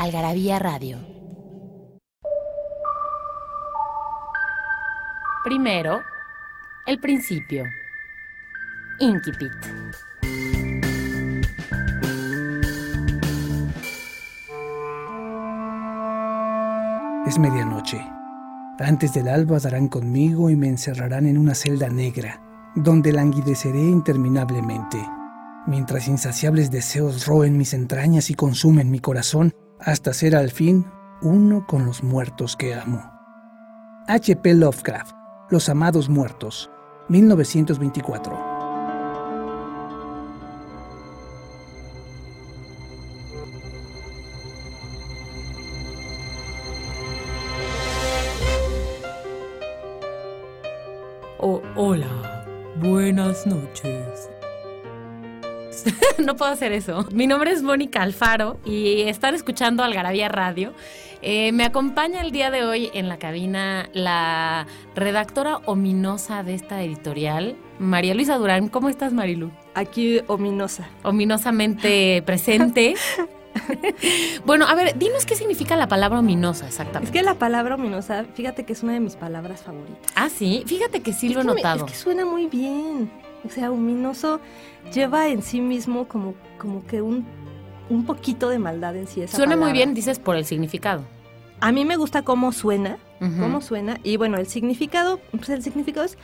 Algarabía Radio. Primero, el principio. Inquipit. Es medianoche. Antes del alba darán conmigo y me encerrarán en una celda negra, donde languideceré interminablemente, mientras insaciables deseos roen mis entrañas y consumen mi corazón hasta ser al fin uno con los muertos que amo. H.P. Lovecraft, Los Amados Muertos, 1924. no puedo hacer eso. Mi nombre es Mónica Alfaro y están escuchando Algarabía Radio. Eh, me acompaña el día de hoy en la cabina la redactora ominosa de esta editorial, María Luisa Durán. ¿Cómo estás, Marilu? Aquí ominosa. Ominosamente presente. bueno, a ver, dinos qué significa la palabra ominosa exactamente. Es que la palabra ominosa, fíjate que es una de mis palabras favoritas. Ah, sí, fíjate que sí lo he me- notado. es que suena muy bien. O sea, ominoso lleva en sí mismo como, como que un, un poquito de maldad en sí. Esa Suena muy bien, dices, por el significado. A mí me gusta cómo suena, cómo suena. Y bueno, el significado, pues el significado es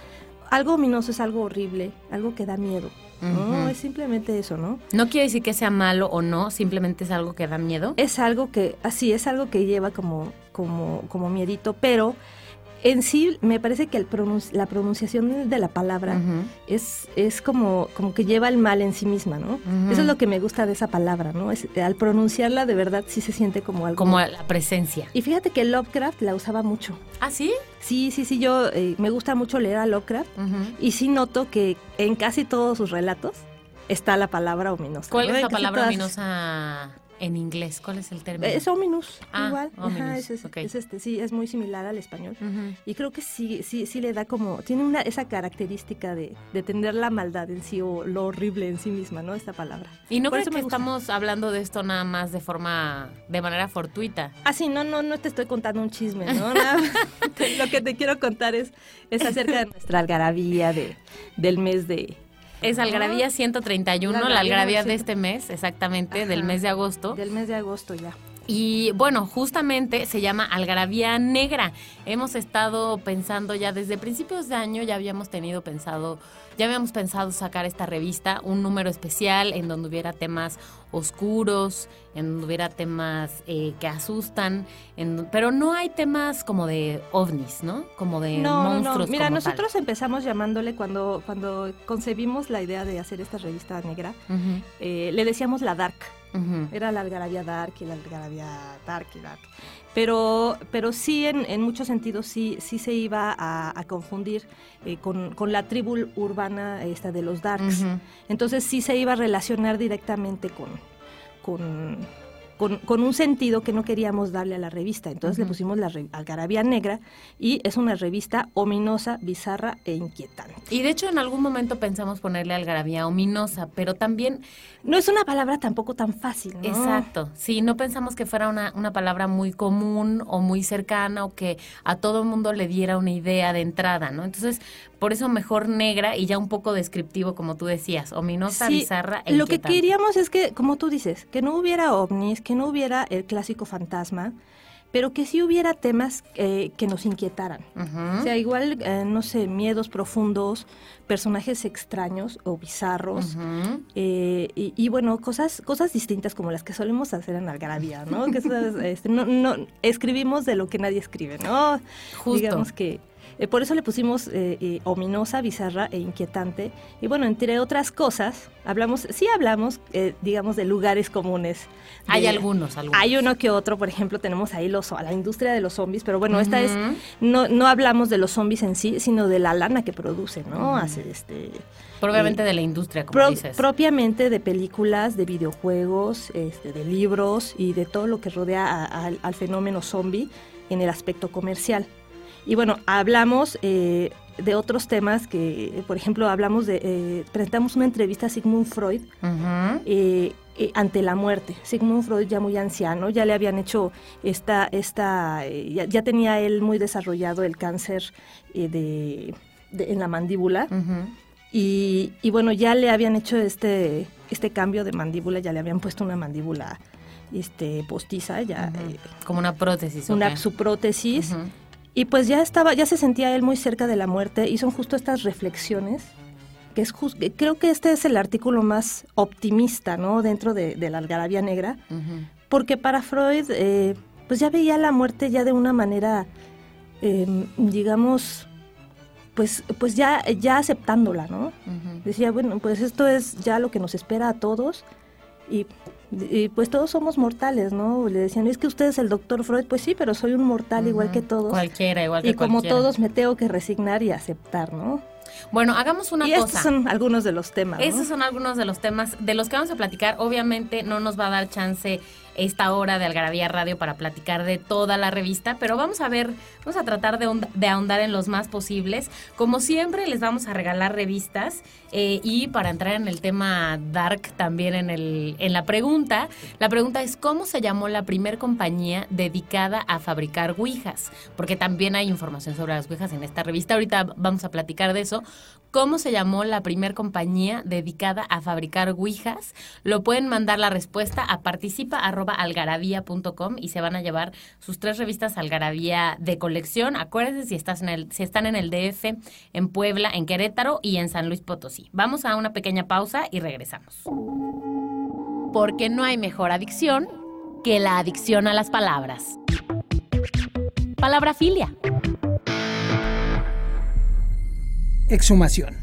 algo ominoso, es algo horrible, algo que da miedo. No, es simplemente eso, ¿no? No quiere decir que sea malo o no, simplemente es algo que da miedo. Es algo que, así, es algo que lleva como, como, como miedito, pero en sí me parece que el la pronunciación de la palabra es, es como, como que lleva el mal en sí misma, ¿no? Eso es lo que me gusta de esa palabra, ¿no? Es, al pronunciarla de verdad sí se siente como algo... Como la presencia. Y fíjate que Lovecraft la usaba mucho. ¿Ah, sí? Sí, sí, sí, yo eh, me gusta mucho leer a Lovecraft y sí noto que en casi todos sus relatos está la palabra ominosa. ¿Cuál ¿no? es la palabra todas- ominosa en inglés? ¿Cuál es el término? Es ominous, Ah, igual. ominous, Ajá, es, es- ok. es este, sí, es muy similar al español. Y creo que sí, sí, sí le da como, tiene una, esa característica de, de tener la maldad en sí o lo horrible en sí misma, ¿no? Esta palabra. Y no eso que gusta. estamos hablando de esto nada más de forma, de manera fortuita. Ah, sí, no, no, no te estoy contando un chisme, ¿no? Nada lo que te quiero contar es, es acerca de nuestra algarabía de, del mes de... Es Algarabía 131, La la algarabía algarabía de este mes, exactamente, del mes de agosto. Del mes de agosto ya. Y bueno, justamente se llama Algarabía Negra. Hemos estado pensando ya desde principios de año, ya habíamos tenido pensado, ya habíamos pensado sacar esta revista, un número especial en donde hubiera temas oscuros, en donde hubiera temas eh, que asustan, en- pero no hay temas como de ovnis, ¿no? Como de No, monstruos. no. Mira, como tal. nosotros empezamos llamándole cuando, cuando concebimos la idea de hacer esta revista negra, eh, le decíamos la dark. Era la algarabía dark y la algarabía dark y dark. Pero, pero sí, en, en muchos sentidos, sí, sí se iba a, a confundir eh, con, con la tribu urbana esta de los darks. Entonces sí se iba a relacionar directamente con, con, con, con un sentido que no queríamos darle a la revista. Entonces le pusimos la algarabía negra y es una revista ominosa, bizarra e inquietante. Y de hecho en algún momento pensamos ponerle algarabía ominosa, pero también No es una palabra tampoco tan fácil, ¿no? Exacto, sí, no pensamos que fuera una, una palabra muy común o muy cercana o que a todo el mundo le diera una idea de entrada, ¿no? Entonces, por eso mejor negra y ya un poco descriptivo, como tú decías, ominosa, Sí, bizarra e Lo que queríamos es que, como tú dices, que no hubiera ovnis, que no hubiera el clásico fantasma, pero que sí hubiera temas eh, que nos inquietaran. O sea, igual, eh, no sé, miedos profundos, personajes extraños o bizarros. Eh, y, y, bueno, cosas, cosas distintas como las que solemos hacer en Algarabía, ¿no? Que eso es, este, no, no, escribimos de lo que nadie escribe, ¿no? Justo. Digamos que, Eh, por eso le pusimos eh, eh, ominosa, bizarra e inquietante. Y bueno, entre otras cosas, hablamos, sí hablamos, digamos, de lugares comunes. hay algunos, algunos. Hay uno que otro, por ejemplo, tenemos ahí los, a la industria de los zombies, pero bueno, esta es, no, no hablamos de los zombies en sí, sino de la lana que produce, ¿no? Hace este... Propiamente de la industria, como dices. Propiamente de películas, de videojuegos, este, de libros y de todo lo que rodea al fenómeno zombie en el aspecto comercial. Y bueno, hablamos eh, de otros temas que, por ejemplo, hablamos de, eh, presentamos una entrevista a Sigmund Freud eh, ante la muerte. Sigmund Freud ya muy anciano, ya le habían hecho esta, esta ya, tenía él muy desarrollado el cáncer de, en la mandíbula. y, y, bueno, ya le habían hecho este, este cambio de mandíbula, ya le habían puesto una mandíbula este, postiza, ya... Como una prótesis. Una, su prótesis. Y pues ya estaba, ya se sentía él muy cerca de la muerte y son justo estas reflexiones que es creo que este es el artículo más optimista, ¿no? Dentro de, la algarabía negra, porque para Freud, eh, pues ya veía la muerte ya de una manera, em, digamos, pues, pues ya, ya aceptándola, ¿no? Decía, bueno, pues esto es ya lo que nos espera a todos y y pues todos somos mortales, ¿no? Le decían, es que usted es el doctor Freud, pues sí, pero soy un mortal igual que todos. Cualquiera, igual que Y como todos me tengo que resignar y aceptar, ¿no? Bueno, hagamos una y cosa. Estos son algunos de los temas. Estos son algunos de los temas de los que vamos a platicar. Obviamente no nos va a dar chance esta hora de Algarabía Radio para platicar de toda la revista, pero vamos a ver, vamos a tratar de, ahondar en los más posibles. Como siempre, les vamos a regalar revistas eh, y para entrar en el tema dark también en, el, en la pregunta, la pregunta es ¿cómo se llamó la primer compañía dedicada a fabricar ouijas? Porque también hay información sobre las ouijas en esta revista, ahorita vamos a platicar de eso. ¿Cómo se llamó la primer compañía dedicada a fabricar ouijas? Lo pueden mandar la respuesta a participa algarabía.com y se van a llevar sus tres revistas Algarabía de colección. Acuérdense si, estás en el, si están en el DF, en Puebla, en Querétaro y en San Luis Potosí. Vamos a una pequeña pausa y regresamos. Porque no hay mejor adicción que la adicción a las palabras. Palabra filia. Exhumación.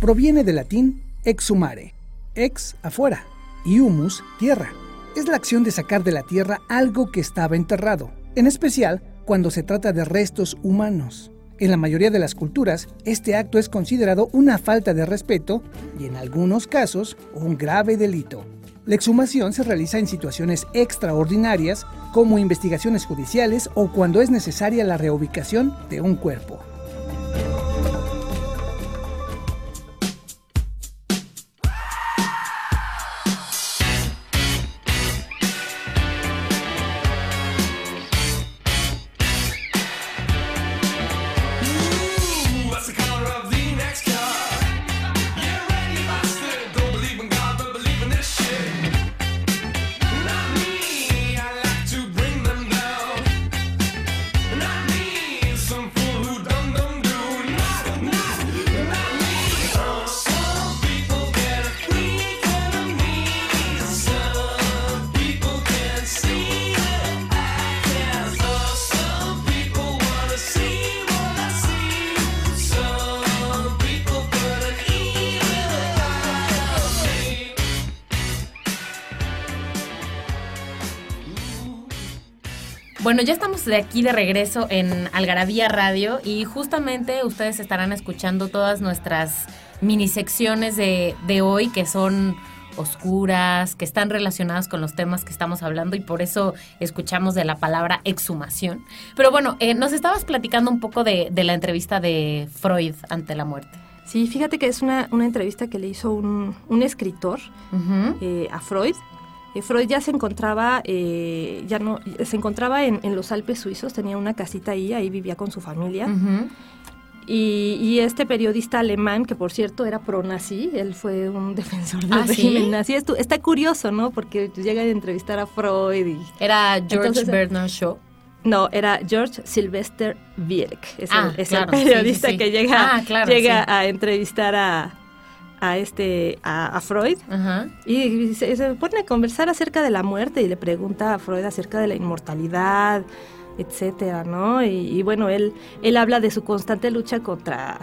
Proviene del latín exhumare, ex afuera, y humus tierra es la acción de sacar de la tierra algo que estaba enterrado, en especial cuando se trata de restos humanos. En la mayoría de las culturas, este acto es considerado una falta de respeto y en algunos casos un grave delito. La exhumación se realiza en situaciones extraordinarias como investigaciones judiciales o cuando es necesaria la reubicación de un cuerpo. De aquí de regreso en Algarabía Radio y justamente ustedes estarán escuchando todas nuestras mini secciones de, de hoy que son oscuras, que están relacionadas con los temas que estamos hablando y por eso escuchamos de la palabra exhumación. Pero bueno, eh, nos estabas platicando un poco de, la entrevista de Freud ante la muerte. Sí, fíjate que es una, entrevista que le hizo un, escritor eh, a Freud Freud ya se encontraba, eh, ya no, se encontraba en, los Alpes suizos, tenía una casita ahí, ahí vivía con su familia. y, este periodista alemán, que por cierto era pro-nazi, él fue un defensor del ah, régimen nazi. está curioso, ¿no? Porque llega a entrevistar a Freud y... ¿Era George Bernard Shaw? No, era George Sylvester Wierck. Es, el, ah, periodista que llega, ah, llega a entrevistar a, a este a, Freud y se, pone a conversar acerca de la muerte y le pregunta a Freud acerca de la inmortalidad etcétera, ¿no? Y, bueno, él, él habla de su constante lucha contra,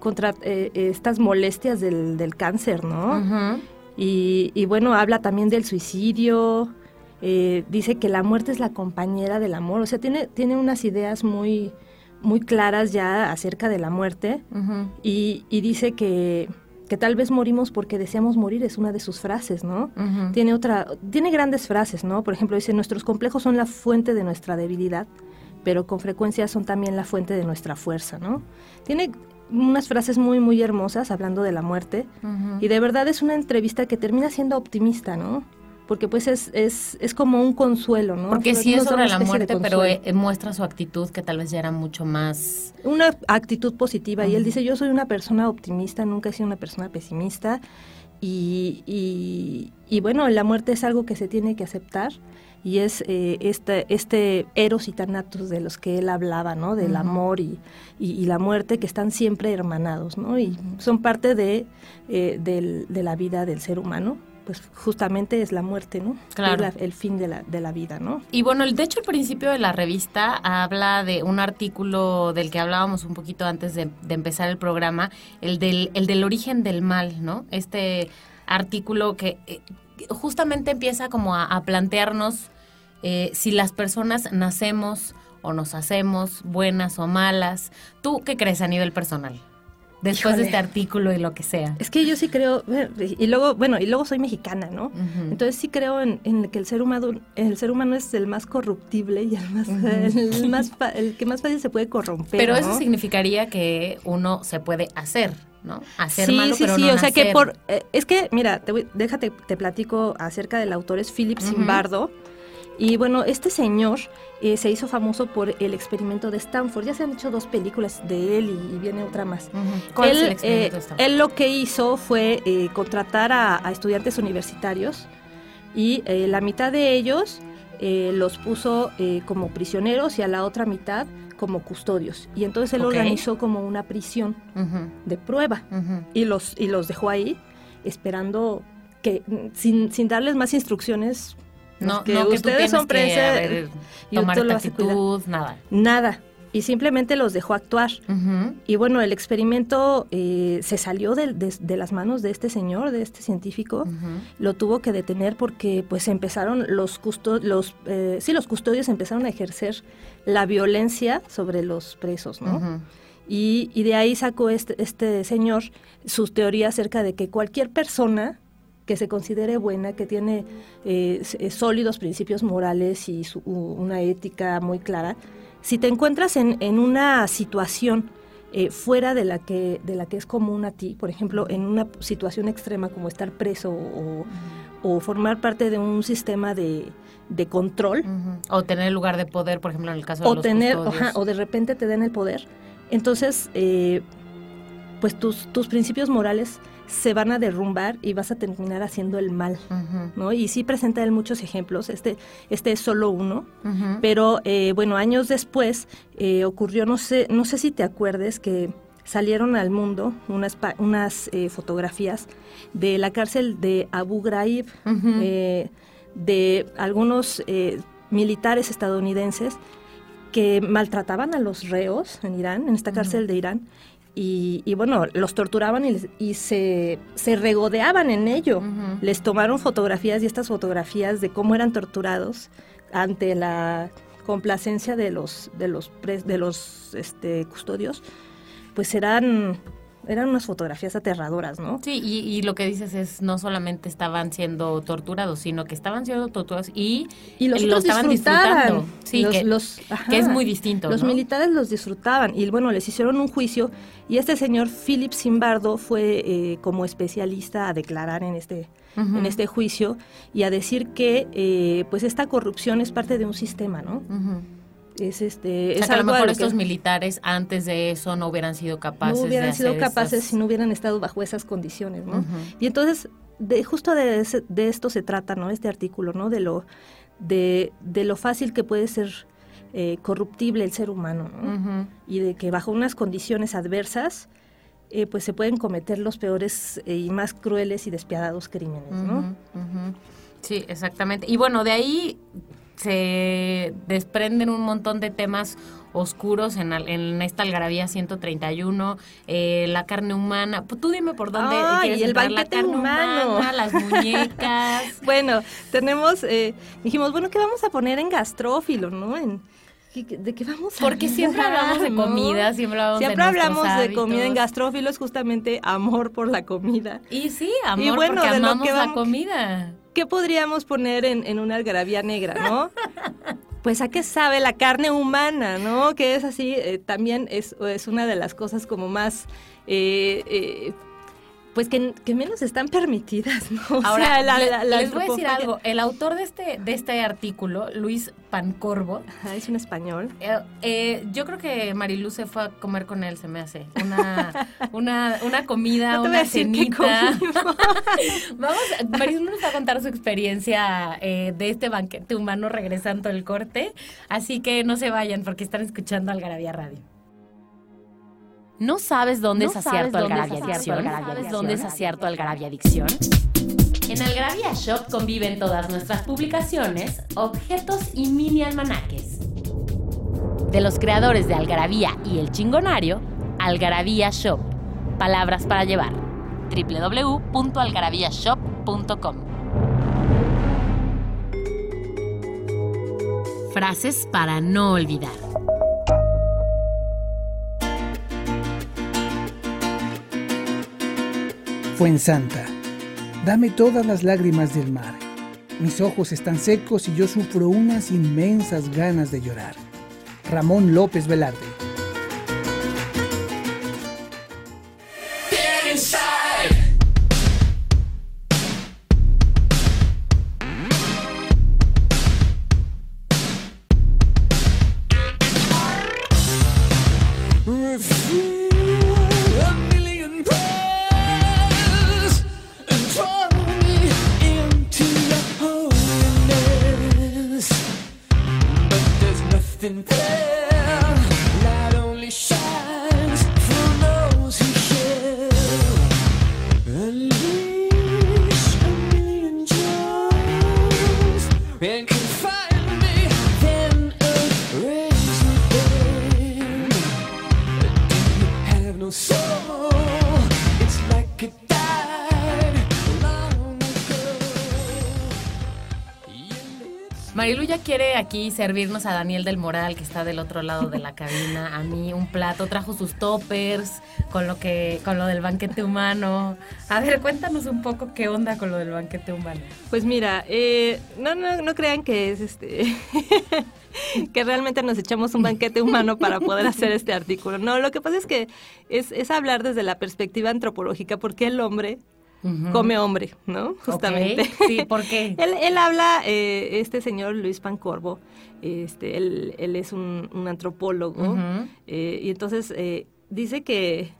contra eh, estas molestias del, del cáncer, ¿no? y, y, bueno, habla también del suicidio, eh, dice que la muerte es la compañera del amor, o sea, tiene, tiene unas ideas muy, muy claras ya acerca de la muerte y, y, dice que, que, tal vez morimos porque deseamos morir, es una de sus frases, ¿no? Tiene otra, tiene grandes frases, ¿no? Por ejemplo, dice, nuestros complejos son la fuente de nuestra debilidad, pero con frecuencia son también la fuente de nuestra fuerza, ¿no? Tiene unas frases muy, muy hermosas hablando de la muerte y de verdad es una entrevista que termina siendo optimista, ¿no? Porque pues es, es, es como un consuelo, ¿no? Porque sí es sobre la muerte, pero muestra su actitud que tal vez ya era mucho más... Una actitud positiva, y él dice, yo soy una persona optimista, nunca he sido una persona pesimista, y, y, y bueno, la muerte es algo que se tiene que aceptar, y es eh, este, este eros y tanatos de los que él hablaba, ¿no? Del amor y, y, la muerte que están siempre hermanados, ¿no? Y son parte de, eh, de la vida del ser humano pues justamente es la muerte, ¿no? Claro. el fin de la, de la vida, ¿no? Y bueno, de hecho el principio de la revista habla de un artículo del que hablábamos un poquito antes de, empezar el programa, el del, el del origen del mal, ¿no? Este artículo que eh, justamente empieza como a, plantearnos eh, si las personas nacemos o nos hacemos buenas o malas. ¿Tú qué crees a nivel personal? Después de este artículo y lo que sea. Es que yo sí creo, y luego, bueno, y luego soy mexicana, ¿no? Entonces sí creo en, que el ser humano, el ser humano es el más corruptible y el más, el, más el que más fácil se puede corromper. Pero eso significaría que uno se puede hacer. ¿no? Hacer sí, malo, sí, sí, o sea que por eh, es que mira, te déjate te platico acerca del autor es Philip Zimbardo. Y bueno, este señor eh, se hizo famoso por el experimento de Stanford. Ya se han hecho dos películas de él y, viene otra más. ¿Cuál él, es el experimento de Stanford? Él lo que hizo fue eh, contratar a, estudiantes universitarios y eh, la mitad de ellos los puso como prisioneros y a la otra mitad como custodios. Y entonces él organizó como una prisión de prueba y, los, y los dejó ahí esperando que sin, sin darles más instrucciones no, que ustedes son prensa y tomar actitud, nada. Nada. Y simplemente los dejó actuar. Y bueno, el experimento eh, se salió de, las manos de este señor, de este científico. Lo tuvo que detener porque pues empezaron los custodios, los, eh, sí, los custodios empezaron a ejercer la violencia sobre los presos, ¿no? y, y, de ahí sacó este, este señor sus teorías acerca de que cualquier persona que se considere buena, que tiene eh, eh, sólidos principios morales y una ética muy clara, si te encuentras en, una situación eh, fuera de la, que, de la que es común a ti, por ejemplo, en una situación extrema como estar preso o, formar parte de un sistema de, control. O tener el lugar de poder, por ejemplo, en el caso de o los tener, O de repente te den el poder. Entonces, pues tus, tus principios morales se van a derrumbar y vas a terminar haciendo el mal, ¿no? Y sí presenta él muchos ejemplos, este, este es solo uno, pero eh, bueno, años después eh, ocurrió, no sé, no sé si te acuerdes que salieron al mundo unas, unas eh, fotografías de la cárcel de Abu Ghraib, de algunos militares estadounidenses que maltrataban a los reos en Irán, en esta cárcel de Irán, y, bueno, los torturaban y, se, regodeaban en ello. Les tomaron fotografías y estas fotografías de cómo eran torturados ante la complacencia de los, de los, de los este, custodios, pues eran eran unas fotografías aterradoras, ¿no? Sí, y, lo que dices es no solamente estaban siendo torturados, sino que estaban siendo torturados y, y los lo estaban disfrutando. Sí, que, es muy distinto. Los militares los disfrutaban y bueno, les hicieron un juicio y este señor Philip Zimbardo fue eh, como especialista a declarar en este en este juicio y a decir que eh, pues esta corrupción es parte de un sistema, ¿no? Es este a lo mejor estos militares antes de eso no hubieran sido capaces no hubieran sido capaces si no hubieran estado bajo esas condiciones no y entonces de justo de, de, esto se trata no este artículo no de lo de, de lo fácil que puede ser eh, corruptible el ser humano ¿no? y de que bajo unas condiciones adversas eh, pues se pueden cometer los peores eh, y más crueles y despiadados crímenes no sí exactamente. Y bueno de ahí se desprenden un montón de temas oscuros en, en esta algarabía 131, eh, la carne humana. Pues tú dime por dónde quieres el entrar, la carne humano. humana, las muñecas. bueno, tenemos, eh, dijimos, bueno, ¿qué vamos a poner en gastrófilo, no? En, ¿De qué vamos a Porque siempre hablamos de comida, siempre hablamos siempre hablamos de comida en gastrófilo, es justamente amor por la comida. Y sí, amor porque amamos la comida. ¿Qué podríamos poner en, en una algarabía negra, no? pues a qué sabe la carne humana, ¿no? Que es así, eh, también es, es, una de las cosas como más... Eh, eh, pues que, menos están permitidas, ¿no? Ahora, les voy a decir algo. El autor de este, de este artículo, Luis Pancorbo... es un español. yo creo que Marilu se fue a comer con él, se me hace. Una, una, una comida, una cenita. Vamos, Marilu nos va a contar su experiencia de este banquete humano regresando el corte. Así que no se vayan porque están escuchando Algarabía Radio. ¿No sabes dónde es acierto Algarabia Adicción? ¿Sabes dónde es acierto Algarabia Adicción? En Algarabia Shop conviven todas nuestras publicaciones, objetos y mini almanaques. De los creadores de Algarabía y El Chingonario, Algarabía Shop. Palabras para llevar. www.algarabíashop.com Frases para no olvidar. Fuensanta, dame todas las lágrimas del mar. Mis ojos están secos y yo sufro unas inmensas ganas de llorar. Ramón López Velarde. in pain. Quiere aquí servirnos a Daniel del Moral, que está del otro lado de la cabina, a mí un plato, trajo sus toppers con lo que, con lo del banquete humano. A ver, cuéntanos un poco qué onda con lo del banquete humano. Pues mira, eh, no, no, no crean que es este que realmente nos echamos un banquete humano para poder hacer este artículo. No, lo que pasa es que es, es hablar desde la perspectiva antropológica, porque el hombre come hombre, ¿no? Justamente. Sí, ¿por qué? él, habla, eh, este señor Luis Pancorbo, este, él, él es un, antropólogo, eh, y entonces eh, dice que,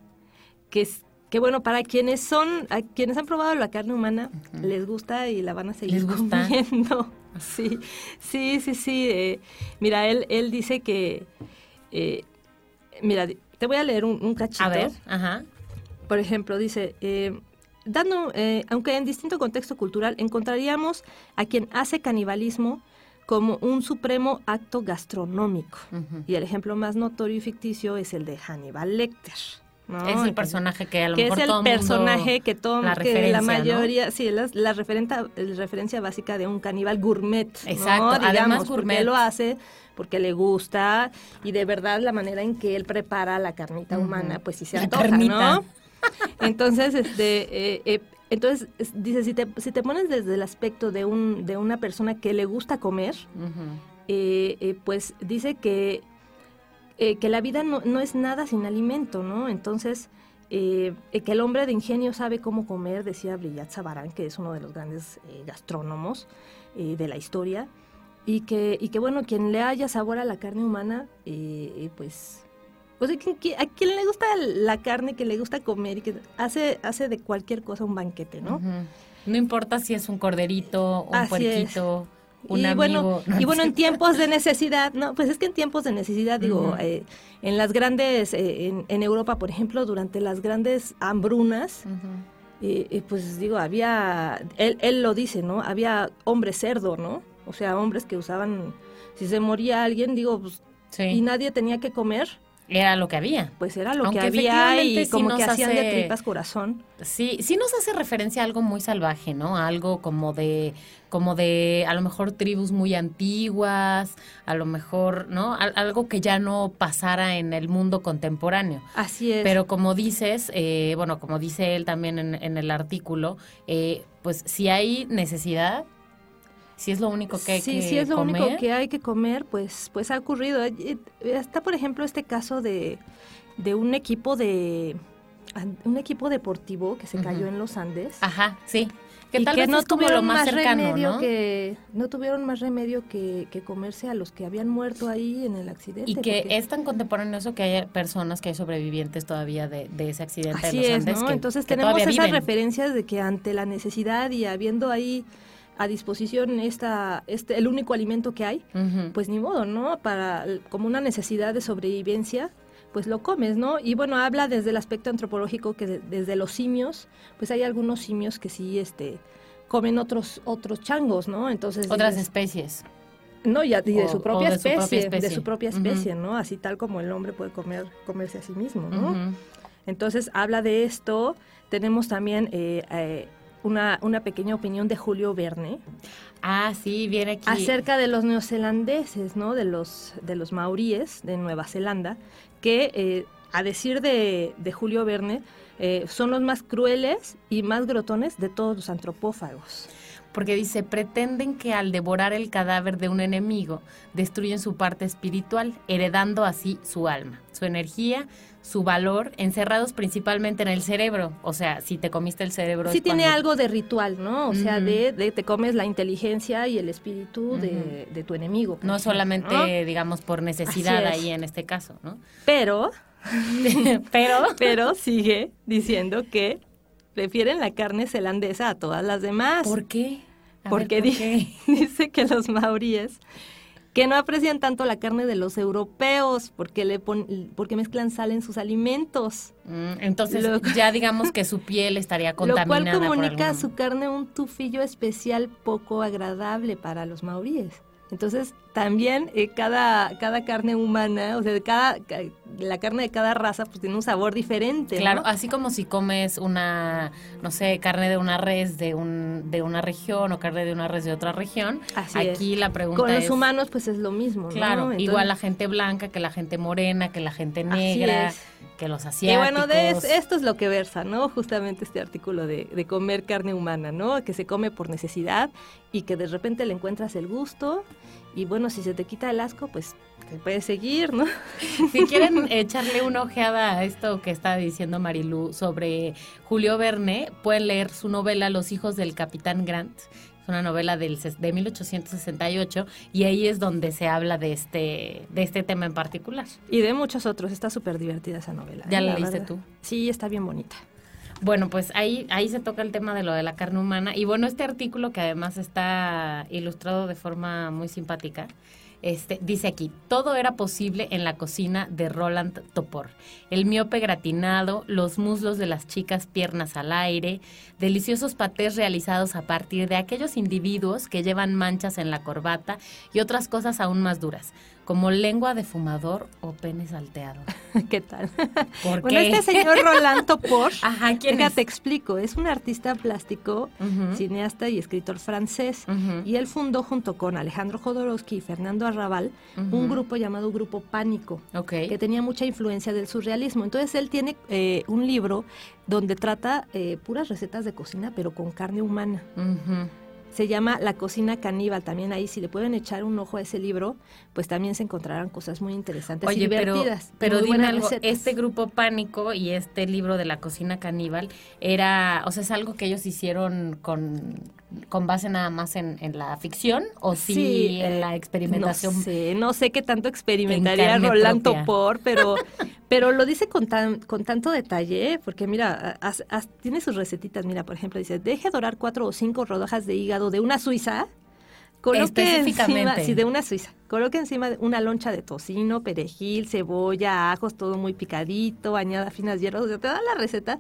que, que, bueno, para quienes son, a quienes han probado la carne humana, les gusta y la van a seguir comiendo. Sí, sí, sí, sí. mira, él, él dice que, mira, te voy a leer un, un cachito. A ver, ajá. Por ejemplo, dice, dando, eh, aunque en distinto contexto cultural, encontraríamos a quien hace canibalismo como un supremo acto gastronómico. Y el ejemplo más notorio y ficticio es el de Hannibal Lecter. Es el personaje que a lo que es el personaje que toma que la mayoría, sí, la, la referencia básica de un caníbal gourmet. Exacto, Digamos, además gourmet. lo hace porque le gusta y de verdad la manera en que él prepara la carnita humana, pues sí se antoja, ¿no? Entonces, este, eh, eh, entonces dice, si te, si te pones desde el aspecto de, un, de una persona que le gusta comer, eh, pues dice que, que la vida no, no, es nada sin alimento, ¿no? Entonces, que el hombre de ingenio sabe cómo comer, decía Brillat Sabarán, que es uno de los grandes gastrónomos de la historia, y que, y que, bueno, quien le haya sabor a la carne humana, pues o sea, a quien le gusta la carne, que le gusta comer y que hace, hace de cualquier cosa un banquete, ¿no? No importa si es un corderito, un puerquito. Un y amigo. bueno y bueno en tiempos de necesidad no pues es que en tiempos de necesidad digo eh, en las grandes eh, en, Europa por ejemplo durante las grandes hambrunas eh, pues digo había él, él lo dice no había hombre cerdo no O sea, hombres que usaban, si se moría alguien, digo, pues, y nadie tenía que comer, era lo que había. Pues era lo que había y como que hacían de tripas corazón. Sí, sí nos hace referencia a algo muy salvaje, ¿no? algo como de, como de, a lo mejor tribus muy antiguas, a lo mejor, ¿no? algo que ya no pasara en el mundo contemporáneo. Así es. Pero como dices, eh, bueno, como dice él también en, en el artículo, eh, pues si hay necesidad, si es lo único que hay sí, que si es lo único que hay que comer, pues, pues ha ocurrido. Eh, está, por ejemplo, este caso de, de un equipo de un equipo deportivo que se cayó en los Andes. Ajá, sí. Que tal vez no tuvieron más, remedio que no tuvieron más remedio que, comerse a los que habían muerto ahí en el accidente. Y que es tan contemporáneo eso que hay personas que hay sobrevivientes todavía de, ese accidente Así los es, Andes. ¿no? Entonces tenemos esas referencias de que ante la necesidad y habiendo ahí a disposición esta, este, el único alimento que hay, pues ni modo, ¿no? Para, como una necesidad de sobrevivencia, pues lo comes, ¿no? Y bueno, habla desde el aspecto antropológico que desde los simios, pues hay algunos simios que sí, este, comen otros, otros changos, ¿no? Entonces... Otras especies. No, y, de, su propia especie, de su propia especie, ¿no? Así tal como el hombre puede comer, comerse a sí mismo, ¿no? Entonces habla de esto. Tenemos también eh, eh, una, una pequeña opinión de Julio Verne. Ah, sí, viene aquí. Acerca de los neozelandeses, ¿no? De los, de los maoríes de Nueva Zelanda, que eh, a decir de, de Julio Verne, eh, son los más crueles y más grotones de todos los antropófagos porque dice, pretenden que al devorar el cadáver de un enemigo destruyen su parte espiritual, heredando así su alma, su energía, su valor, encerrados principalmente en el cerebro. O sea, si te comiste el cerebro. Sí tiene algo de ritual, ¿no? O sea, de, te comes la inteligencia y el espíritu de, tu enemigo. No solamente, digamos, por necesidad ahí en este caso, ¿no? Pero... pero... pero sigue diciendo que prefieren la carne zelandesa a todas las demás. ¿Por qué? Porque dice que los maoríes que no aprecian tanto la carne de los europeos porque le porque mezclan sal en sus alimentos. Mm, entonces ya digamos que su piel estaría contaminada. Lo cual comunica a su carne un tufillo especial poco agradable para los maoríes. Entonces, también eh, cada, cada carne humana, o sea, de cada, la carne de cada raza, pues tiene un sabor diferente. Claro, así como si comes una, no sé, carne de una res de, un, de una región o carne de una res de otra región. aquí la pregunta Con los humanos, pues es lo mismo, Claro, igual la gente blanca que la gente morena, que la gente negra que los asiáticos. Y bueno, de esto es lo que versa, ¿no? Justamente este artículo de, de, comer carne humana, ¿no? Que se come por necesidad y que de repente le encuentras el gusto y bueno, si se te quita el asco, pues te puedes seguir, ¿no? Si quieren echarle una ojeada a esto que está diciendo Marilú sobre Julio Verne, pueden leer su novela Los hijos del capitán Grant. Es una novela del, de 1868 y ahí es donde se habla de este, de este tema en particular. Y de muchos otros. Está súper divertida esa novela. ¿Ya ¿eh? la, leíste tú? Sí, está bien bonita. Bueno, pues ahí, ahí se toca el tema de lo de la carne humana. Y bueno, este artículo que además está ilustrado de forma muy simpática, este, dice aquí, todo era posible en la cocina de Roland Topor. El miope gratinado, los muslos de las chicas piernas al aire, deliciosos patés realizados a partir de aquellos individuos que llevan manchas en la corbata y otras cosas aún más duras como lengua de fumador o pene salteado. ¿Qué tal? bueno, este señor Rolando Porsche, Ajá, ¿quién te explico, es un artista plástico, cineasta y escritor francés, y él fundó junto con Alejandro Jodorowsky y Fernando Arrabal un grupo llamado Grupo Pánico, que tenía mucha influencia del surrealismo. Entonces él tiene eh, un libro donde trata eh, puras recetas de cocina, pero con carne humana se llama La cocina caníbal. También ahí, si le pueden echar un ojo a ese libro, pues también se encontrarán cosas muy interesantes y divertidas. Pero, pero dime algo, este grupo Pánico y este libro de la cocina caníbal era, o sea, es algo que ellos hicieron con con base nada más en, la ficción o sí, en la experimentación? No sé, no sé qué tanto experimentaría Rolando Por, pero, pero lo dice con, tan, con tanto detalle, porque mira, tiene sus recetitas, mira, por ejemplo, dice, deje dorar cuatro o cinco rodajas de hígado de una suiza, coloque encima, sí, de una suiza, coloque encima una loncha de tocino, perejil, cebolla, ajos, todo muy picadito, añada finas hierbas, o sea, te da la receta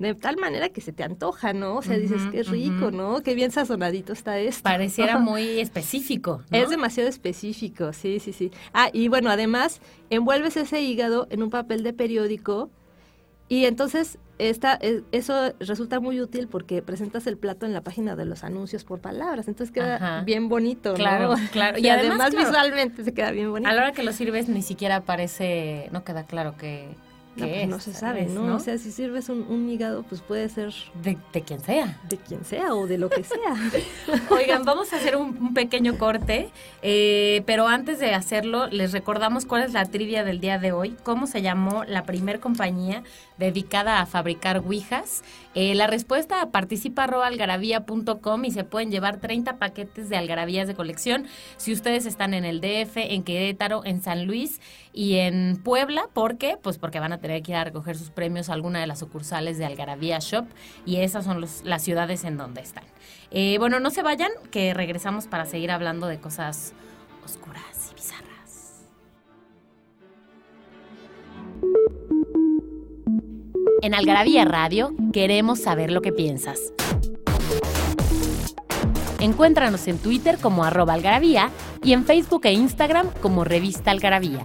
de tal manera que se te antoja, ¿no? O sea, dices, qué rico, ¿no? Qué bien sazonadito está esto. Pareciera muy específico. Es demasiado específico, sí, sí, sí. Ah, y bueno, además, envuelves ese hígado en un papel de periódico y entonces esta, e, eso resulta muy útil porque presentas el plato en la página de los anuncios por palabras, entonces queda bien bonito, claro, Claro, y, además, visualmente se queda bien bonito. A la hora que lo sirves ni siquiera parece, no queda claro que no, pues no se sabe, ¿no? O sea, si sirves un, hígado, pues puede ser... De, quien sea. De quien sea o de lo que sea. Oigan, vamos a hacer un, pequeño corte, eh, pero antes de hacerlo, les recordamos cuál es la trivia del día de hoy, cómo se llamó la primer compañía dedicada a fabricar ouijas. Eh, la respuesta a participa.algarabía.com y se pueden llevar 30 paquetes de algarabías de colección si ustedes están en el DF, en Querétaro, en San Luis y en Puebla. ¿Por qué? Pues porque van a tener que ir a recoger sus premios a alguna de las sucursales de Algarabía Shop y esas son las ciudades en donde están. Eh, bueno, no se vayan, que regresamos para seguir hablando de cosas oscuras y bizarras. En Algarabía Radio queremos saber lo que piensas. Encuéntranos en Twitter como arroba algarabía y en Facebook e Instagram como revista algarabía.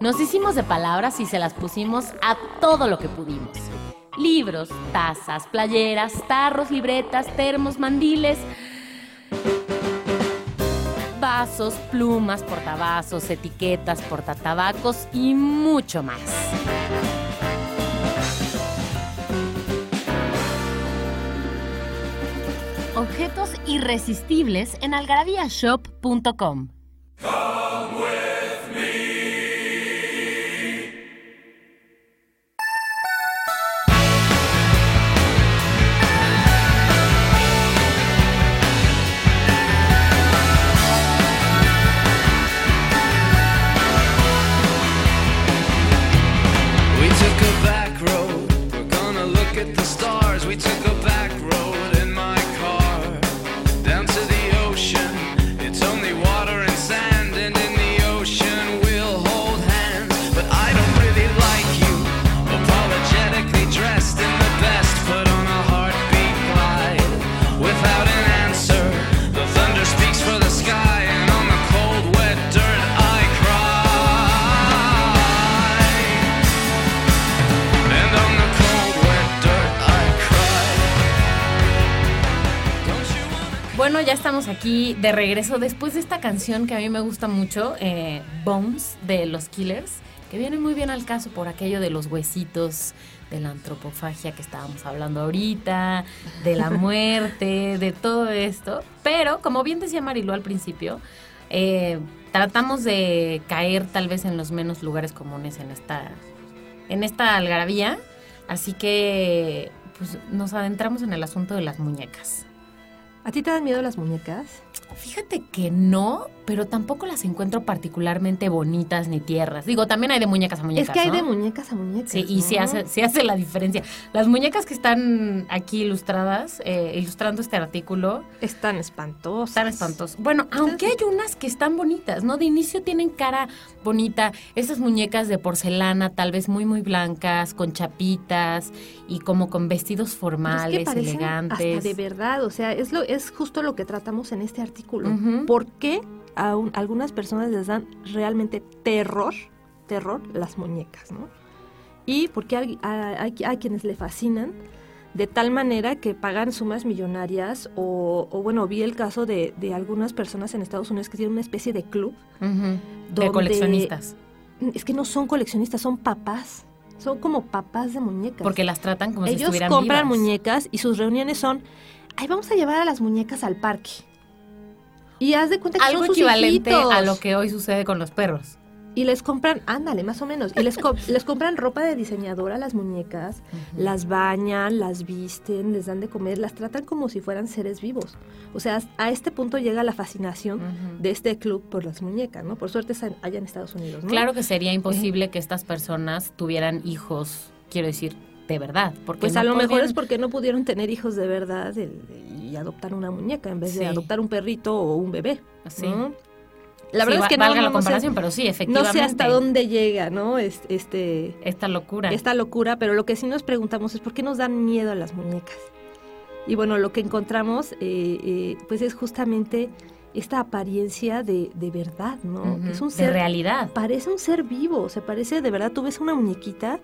Nos hicimos de palabras y se las pusimos a todo lo que pudimos. Libros, tazas, playeras, tarros, libretas, termos, mandiles, vasos, plumas, portavasos, etiquetas, portatabacos y mucho más. Objetos irresistibles en algarabíashop.com. aquí de regreso después de esta canción que a mí me gusta mucho, eh, Bones de los Killers, que viene muy bien al caso por aquello de los huesitos, de la antropofagia que estábamos hablando ahorita, de la muerte, de todo esto. Pero, como bien decía Marilu al principio, eh, tratamos de caer tal vez en los menos lugares comunes en esta, en esta algarabía. Así que pues, nos adentramos en el asunto de las muñecas. ¿A ti te dan miedo las muñecas? Fíjate que no, pero tampoco las encuentro particularmente bonitas ni tierras. Digo, también hay de muñecas a muñecas. Es que hay de muñecas a muñecas. Sí, y sí hace, hace la diferencia. Las muñecas que están aquí ilustradas, eh, ilustrando este artículo. Están espantosas. Están espantosas. Bueno, aunque hay unas que están bonitas, ¿no? De inicio tienen cara bonita. Esas muñecas de porcelana, tal vez muy, muy blancas, con chapitas y como con vestidos formales, elegantes. Hasta de verdad, o sea, es, lo, es justo lo que tratamos en este artículo. ¿Por qué? a, algunas personas les dan realmente terror, terror las muñecas, ¿no? Y porque hay, hay, quienes le fascinan de tal manera que pagan sumas millonarias o, bueno, vi el caso de, algunas personas en Estados Unidos que tienen una especie de club. de coleccionistas. Es que no son coleccionistas, son papás. Son como papás de muñecas. Porque las tratan como si estuvieran Ellos compran muñecas y sus reuniones son, ay, vamos a llevar a las muñecas al parque. Y haz de cuenta que Algo son equivalente a lo que hoy sucede con los perros. Y les compran, ándale, más o menos. Y les, les compran ropa de diseñador a las muñecas, las bañan, las visten, les dan de comer, las tratan como si fueran seres vivos. O sea, a este punto llega la fascinación de este club por las muñecas, ¿no? Por suerte allá en Estados Unidos, ¿no? Claro que sería imposible que estas personas tuvieran hijos, quiero decir, de verdad. Porque pues a lo mejor es porque no pudieron tener hijos de verdad y adoptar una muñeca en vez de adoptar un perrito o un bebé. Así. la verdad es que valga no, la no comparación, sé, pero sí, no efectivamente. sé hasta dónde llega, ¿no? Es- Este, Esta locura. esta locura, pero lo que sí nos preguntamos es por qué nos dan miedo a las muñecas. Y bueno, lo que encontramos, eh, eh, pues es justamente esta apariencia de, de verdad, ¿no? Es un de ser, realidad. parece un ser vivo, se parece, de verdad, tú ves una muñequita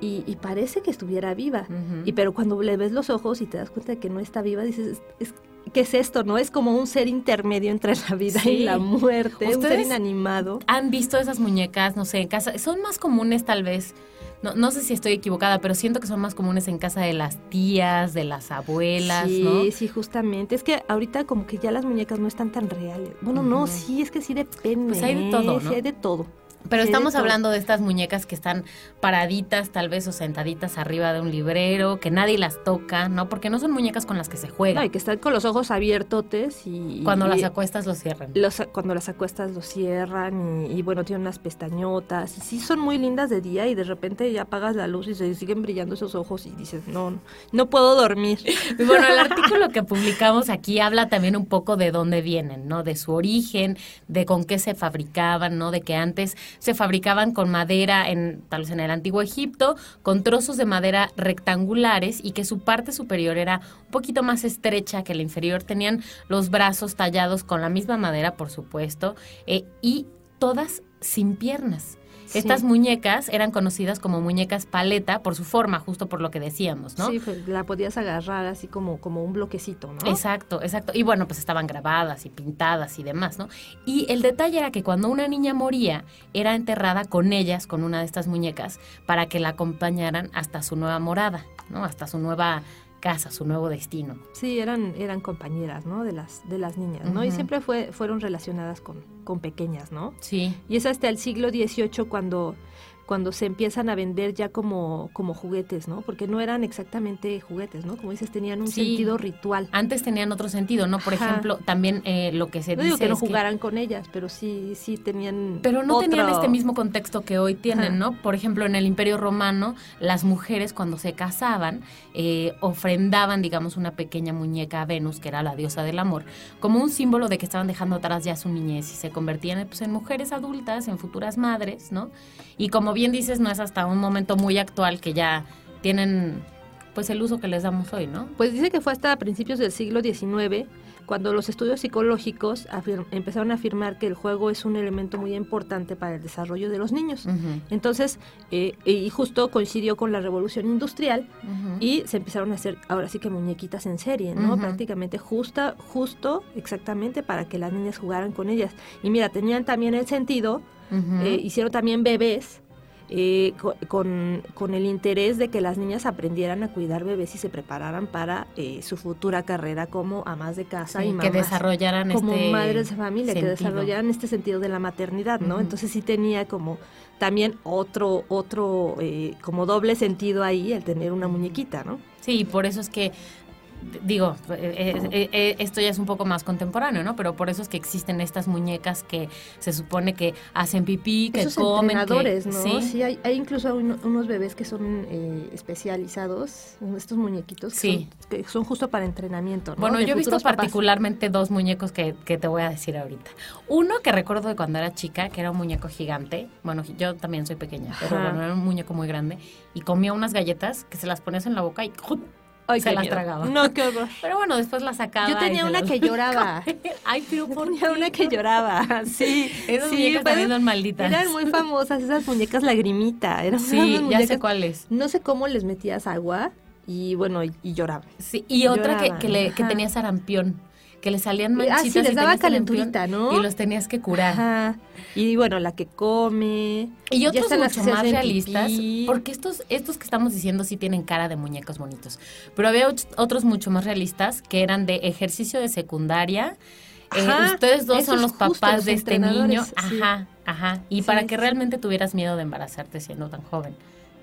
y, y parece que estuviera viva. Y pero cuando le ves los ojos y te das cuenta de que no está viva, dices, es, ¿qué es esto? ¿No? Es como un ser intermedio entre la vida Sí. y la muerte, un ser ¿Ustedes inanimado. ¿Han visto esas muñecas, no sé, en casa? Son más comunes tal vez. No, no sé si estoy equivocada, pero siento que son más comunes en casa de las tías, de las abuelas, sí, ¿no? sí, justamente. Es que ahorita como que ya las muñecas no están tan reales. Bueno, no, sí, es que sí depende. Pues hay de todo. ¿no? Sí, hay de todo. Pero estamos hablando de estas muñecas que están paraditas, tal vez, o sentaditas arriba de un librero, que nadie las toca, ¿no? Porque no son muñecas con las que se juega. No, y que están con los ojos abiertotes y... Cuando y- las acuestas los cierran. los- cuando las acuestas los cierran y, y, bueno, tienen unas pestañotas. Y sí son muy lindas de día y de repente ya apagas la luz y se siguen brillando esos ojos y dices, no, no puedo dormir. Y bueno, el artículo que publicamos aquí habla también un poco de dónde vienen, ¿no? De su origen, de con qué se fabricaban, ¿no? De que antes se fabricaban con madera, en, tal vez en el antiguo Egipto, con trozos de madera rectangulares y que su parte superior era un poquito más estrecha que la inferior. Tenían los brazos tallados con la misma madera, por supuesto, eh, y todas sin piernas. Sí. Estas muñecas eran conocidas como muñecas paleta por su forma, justo por lo que decíamos, ¿no? Sí, pues, la podías agarrar así como, como un bloquecito, ¿no? Exacto, exacto. Y bueno, pues estaban grabadas y pintadas y demás, ¿no? Y el detalle era que cuando una niña moría, era enterrada con ellas, con una de estas muñecas, para que la acompañaran hasta su nueva morada, ¿no? Hasta su nueva casa, su nuevo destino. Sí, eran, eran compañeras, ¿no? De las, de las niñas, ¿no? Y siempre fue, fueron relacionadas con, con pequeñas, ¿no? Sí. Y es hasta el siglo XVIII cuando, cuando se empiezan a vender ya como, como juguetes, ¿no? Porque no eran exactamente juguetes, ¿no? Como dices, tenían un Sí. sentido ritual. Antes tenían otro sentido, ¿no? Por Ajá. ejemplo, también eh, lo que se No dice digo que no es jugaran con ellas, pero sí, sí tenían. Pero no tenían este mismo contexto que hoy tienen, Ajá. ¿no? Por ejemplo, en el Imperio Romano, las mujeres cuando se casaban eh, ofrendaban, digamos, una pequeña muñeca a Venus, que era la diosa del amor, como un símbolo de que estaban dejando atrás ya su niñez y se convertían pues, en mujeres adultas, en futuras madres, ¿no? Y como bien dices, no es hasta un momento muy actual que ya tienen pues el uso que les damos hoy, ¿no? Pues dice que fue hasta principios del siglo XIX cuando los estudios psicológicos empezaron a afirmar que el juego es un elemento muy importante para el desarrollo de los niños. Entonces, eh, y justo coincidió con la revolución industrial y se empezaron a hacer ahora sí que muñequitas en serie, ¿no? Ujú. Prácticamente justa, justo, exactamente para que las niñas jugaran con ellas. Y mira, tenían también el sentido, eh, hicieron también bebés eh, co- con, con el interés de que las niñas aprendieran a cuidar bebés y se prepararan para eh, su futura carrera como amas de casa Sí, y que mamás desarrollaran como este madres de familia, que desarrollaran este sentido de la maternidad, ¿no? Entonces sí tenía como también otro, otro, eh, como doble sentido ahí el tener una muñequita, ¿no? Sí, por eso es que, digo, eh, eh, eh, esto ya es un poco más contemporáneo, ¿no? Pero por eso es que existen estas muñecas que se supone que hacen pipí, que Esos comen, que- entrenadores, ¿no? Sí, Sí, hay, hay incluso uno- unos bebés que son eh, especializados, estos muñequitos que, Sí. son, que son justo para entrenamiento, ¿no? Bueno, De yo he visto papás. particularmente dos muñecos que, que te voy a decir ahorita. Uno que recuerdo de cuando era chica, que era un muñeco gigante. Bueno, yo también soy pequeña, pero bueno, era un muñeco muy grande. Y comía unas galletas que se las ponías en la boca y Ay, se las miedo. tragaba. No, qué horror. Pero bueno, después las sacaba. Yo y tenía una que lloraba. Ay, pero Yo ¿por tenía qué? una que lloraba, sí. Esas sí, muñecas también son malditas. Eran muy famosas esas muñecas lagrimita. Eran Sí, unas ya sé muñecas- cuáles. No sé cómo les metías agua y bueno, y, y lloraban. Sí, y otra que, que, le, que tenía sarampión, que le salían Ah, manchitas sí, les daba calenturita, ¿no? Y los tenías que curar. Ajá. Y bueno, la que come. Y otros las mucho más realistas, pipí. porque estos, estos que estamos diciendo sí tienen cara de muñecos bonitos. Pero había otros mucho más realistas que eran de ejercicio de secundaria. Eh, ustedes dos son los papás los de este niño. sí. Ajá, ajá. Y Sí, para que realmente tuvieras miedo de embarazarte siendo tan joven.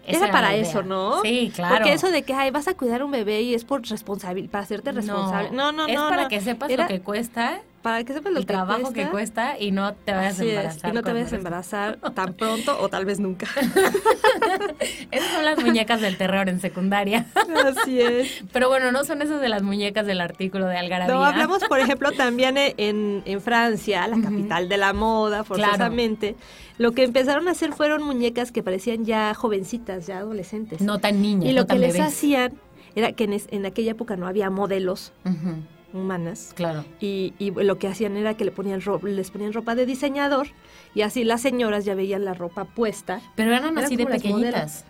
Esa Era para eso. ¿no? Sí, claro. Porque eso de que ay, vas a cuidar un bebé y es por responsabilidad, para hacerte responsable. No, no, no. Es para no. que sepas Era- lo que cuesta para que sepas lo el que trabajo cuesta, que cuesta y no te vayas así a es, embarazar. y no te vayas a embarazar tan pronto o tal vez nunca. Esas son las muñecas del terror en secundaria. Así es. Pero bueno, no son esas de las muñecas del artículo de Algarabía. No, hablamos, por ejemplo, también en, en Francia, la capital de la moda, forzosamente. Lo que empezaron a hacer fueron muñecas que parecían ya jovencitas, ya adolescentes. No tan niñas, y lo no que tan les bebés. hacían era que en, es- en aquella época no había modelos Ujú, humanas. Claro. Y, y lo que hacían era que le ponían ro- les ponían ropa de diseñador y así las señoras ya veían la ropa puesta. Pero eran Eran así de pequeñitas.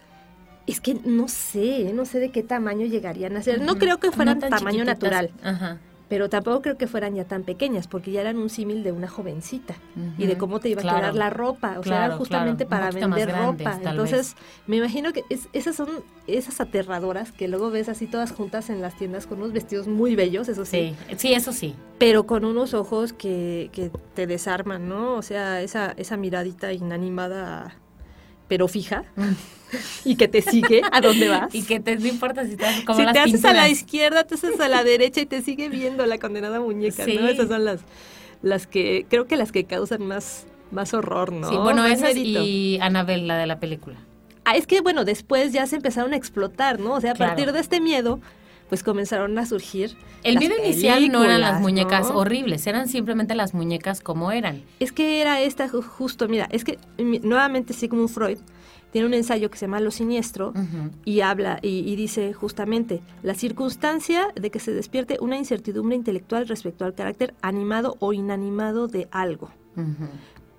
Es que no sé, no sé de qué tamaño llegarían a ser. No creo que fueran tan tamaño chiquititas. natural, Ajá. Pero tampoco creo que fueran ya tan pequeñas, porque ya eran un símil de una jovencita y de cómo te iba Claro. a quedar la ropa. O sea, Claro, era justamente claro. Para vender grandes, ropa. Entonces, me imagino que es- esas son esas aterradoras que luego ves así todas juntas en las tiendas con unos vestidos muy bellos, eso sí, Sí, sí, eso sí. pero con unos ojos que, que te desarman, ¿no? O sea, esa, esa miradita inanimada, pero fija, y que te sigue a donde vas. Y que te no importa si estás como si las te haces a la pinturas. izquierda, te haces a la derecha y te sigue viendo la condenada muñeca, Sí. ¿no? Esas son las, las que, creo que las que causan más, más horror, ¿no? Sí, bueno, esas y Annabelle, la de la película. Ah, es que, bueno, después ya se empezaron a explotar, ¿no? O sea, a Claro. partir de este miedo, pues comenzaron a surgir El miedo inicial no eran las muñecas ¿no? horribles, eran simplemente las muñecas como eran. Es que era esta ju- justo, mira, es que nuevamente Sigmund Freud tiene un ensayo que se llama Lo Siniestro y habla y, y dice justamente la circunstancia de que se despierte una incertidumbre intelectual respecto al carácter animado o inanimado de algo,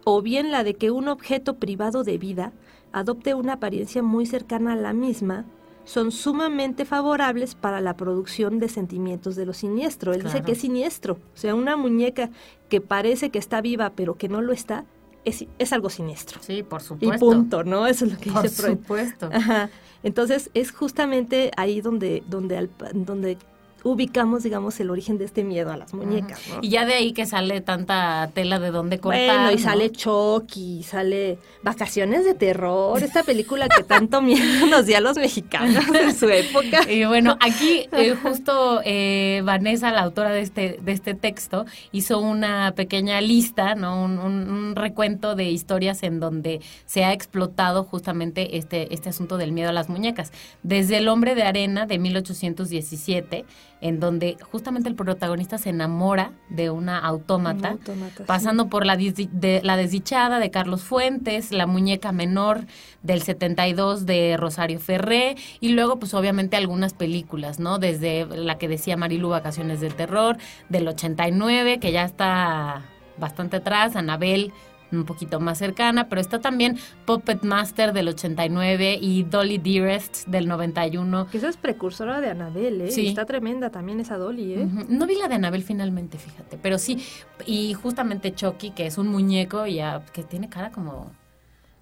o bien la de que un objeto privado de vida adopte una apariencia muy cercana a la misma, son sumamente favorables para la producción de sentimientos de lo siniestro. Él dice que es siniestro, o sea, una muñeca que parece que está viva pero que no lo está, es, es algo siniestro. Sí, por Y supuesto. punto, ¿no? Eso es lo que Por dice Freud. supuesto. Ajá. Entonces es justamente ahí donde, donde, al- donde ubicamos, digamos, el origen de este miedo a las muñecas, ¿no? Y ya de ahí que sale tanta tela de dónde cortar. bueno, y ¿no? sale Chucky, y sale Vacaciones de Terror, esta película que tanto miedo nos dio a los mexicanos en su época. Y bueno, aquí eh, justo eh, Vanessa, la autora de este, de este texto, hizo una pequeña lista, ¿no? Un, un- un recuento de historias en donde se ha explotado justamente este, este asunto del miedo a las muñecas. Desde El hombre de arena de 1817, en donde justamente el protagonista se enamora de una autómata. Un autómata, sí. pasando por la, de, la desdichada de Carlos Fuentes, la muñeca menor del 72 de Rosario Ferré y luego pues obviamente algunas películas, ¿no? Desde la que decía Marilu Vacaciones del Terror del 89, que ya está bastante atrás, Anabel un poquito más cercana, pero está también Puppet Master del 89 y Dolly Dearest del 91. Que esa es precursora de Anabel, ¿eh? Sí. Está tremenda también esa Dolly, ¿eh? No vi la de Anabel finalmente, fíjate, pero sí, y justamente Chucky, que es un muñeco y que tiene cara como...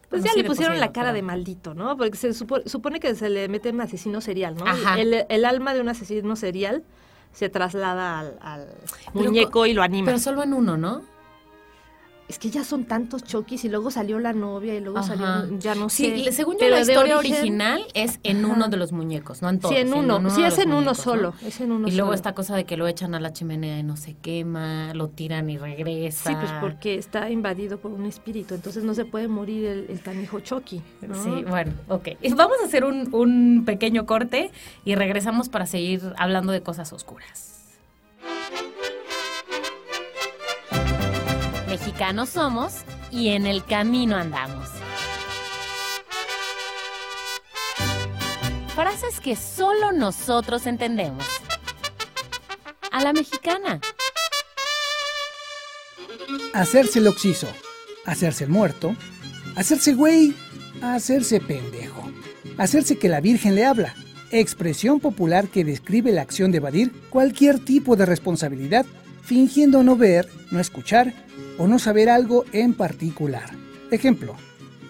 Pues ya sí, le pusieron la cara de maldito, ¿no? Porque se supo- supone que se le mete un asesino serial, ¿no? Ajá. El, el alma de un asesino serial se traslada al, muñeco co- y lo anima. Pero solo en uno, ¿no? Es que ya son tantos choquis y luego salió la novia y luego Ajá. salió, ya no sé. según yo Pero la historia origen- original es en Ajá. uno de los muñecos, no en todos. Sí, en uno. Sí, es en uno solo. Es en uno Y luego solo. esta cosa de que lo echan a la chimenea y no se quema, lo tiran y regresa. Sí, pues porque está invadido por un espíritu, entonces no se puede morir el, el canijo Chucky. ¿no? Sí, bueno, ok. Vamos a hacer un, un pequeño corte y regresamos para seguir hablando de cosas oscuras. Mexicanos somos y en el camino andamos. Frases que solo nosotros entendemos. A la mexicana. Hacerse el oxiso, hacerse el muerto, hacerse güey, hacerse pendejo, hacerse que la Virgen le habla, expresión popular que describe la acción de evadir cualquier tipo de responsabilidad, fingiendo no ver, no escuchar o no saber algo en particular. Ejemplo,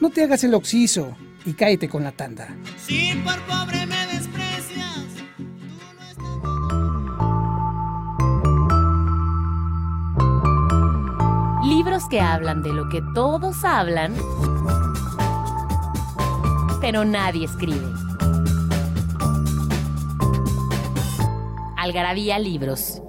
no te hagas el oxiso y cáete con la tanda. Si por pobre me desprecias, tú no estás. Libros que hablan de lo que todos hablan, pero nadie escribe. Algarabía Libros.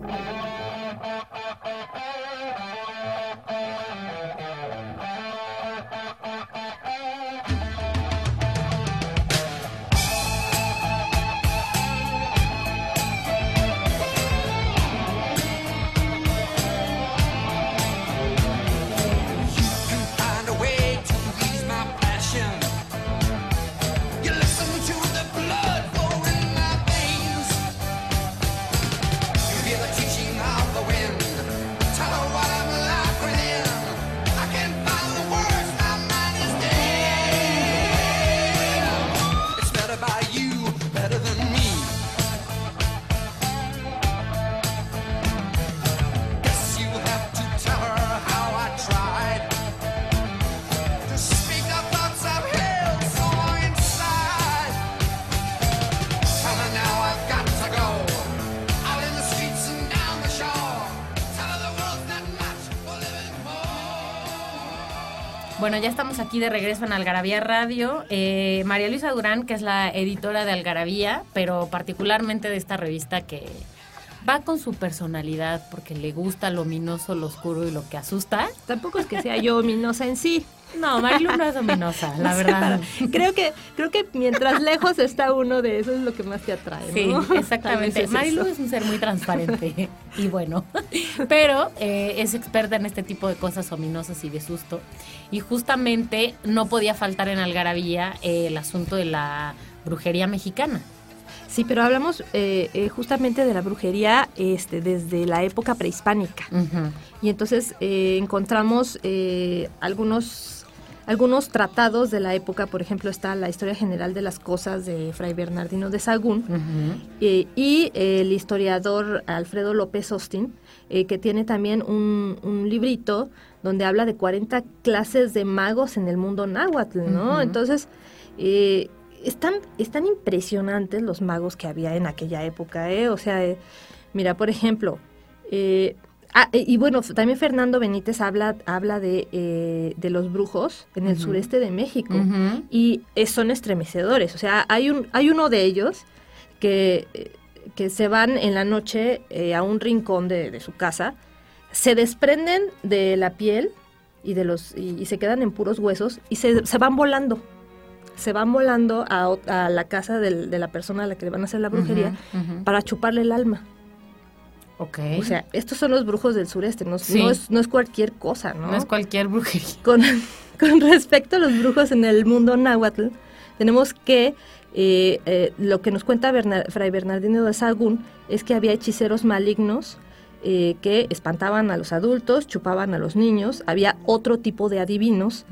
Bueno, ya estamos aquí de regreso en Algarabía Radio. Eh, María Luisa Durán, que es la editora de Algarabía, pero particularmente de esta revista que va con su personalidad porque le gusta lo ominoso, lo oscuro y lo que asusta. Tampoco es que sea yo ominosa en sí. No, Marilu no es ominosa, la verdad. creo que creo que mientras lejos está uno de eso es lo que más te atrae, Sí, exactamente. es Marilu eso. es un ser muy transparente y bueno, pero eh, es experta en este tipo de cosas ominosas y de susto. Y justamente no podía faltar en Algarabía eh, el asunto de la brujería mexicana. Sí, pero hablamos eh, eh, justamente de la brujería este, desde la época prehispánica. Y entonces eh, encontramos eh, algunos, algunos tratados de la época, por ejemplo está la Historia General de las Cosas de Fray Bernardino de Sagún, eh, y el historiador Alfredo López Austin, que tiene también un, un librito donde habla de 40 clases de magos en el mundo náhuatl, ¿no? Entonces, eh, están, están impresionantes los magos que había en aquella época, ¿eh? O sea, eh, mira, por ejemplo, eh, ah, y bueno, también Fernando Benítez habla, habla de, eh, de los brujos en el sureste de México y son estremecedores. O sea, hay, un, hay uno de ellos que, eh, que se van en la noche a un rincón de, de su casa, se desprenden de la piel y, de los, y, y se quedan en puros huesos y se, se van volando. Se van volando a, a la casa del- de la persona a la que le van a hacer la brujería para chuparle el alma. Ok. O sea, estos son los brujos del sureste, no, Sí. no, es, no es cualquier cosa, ¿no? no es cualquier brujería. con, con respecto a los brujos en el mundo náhuatl, tenemos que eh, eh, lo que nos cuenta Berna- Fray Bernardino de Sahagún es que había hechiceros malignos eh, que espantaban a los adultos, chupaban a los niños. Había otro tipo de adivinos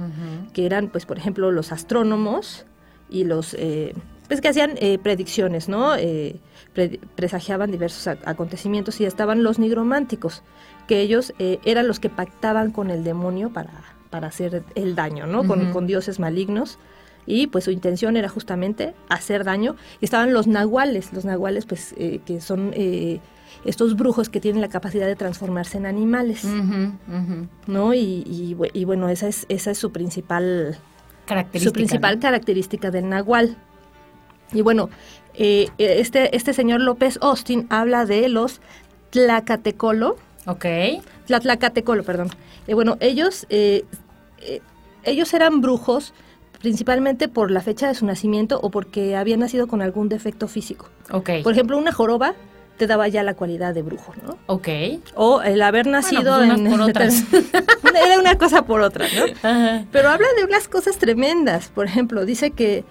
que eran, pues, por ejemplo, los astrónomos y los, eh, pues, que hacían eh, predicciones, ¿no? Eh, pre- presagiaban diversos ac- acontecimientos y estaban los nigrománticos, que ellos eran los que pactaban con el demonio para, para hacer el daño, ¿no? Con, con dioses malignos. Y pues su intención era justamente hacer daño. Y estaban los nahuales, los nahuales pues eh, que son eh, estos brujos que tienen la capacidad de transformarse en animales. ¿no? Y, y bu- y bueno, esa es, esa es su principal Característica. su principal ¿no? característica del nahual. Y bueno, eh, este, este señor López Austin habla de los tlacatecolo, Ok. tlatlacatecolo, perdón. Eh, bueno, ellos, eh, eh, ellos eran brujos principalmente por la fecha de su nacimiento o porque habían nacido con algún defecto físico. Ok. Por ejemplo, una joroba te daba ya la cualidad de brujo, ¿no? ok. O el haber nacido pues en... por otras. Era una cosa por otra, ¿no? Ajá. Pero habla de unas cosas tremendas. Por ejemplo, dice que,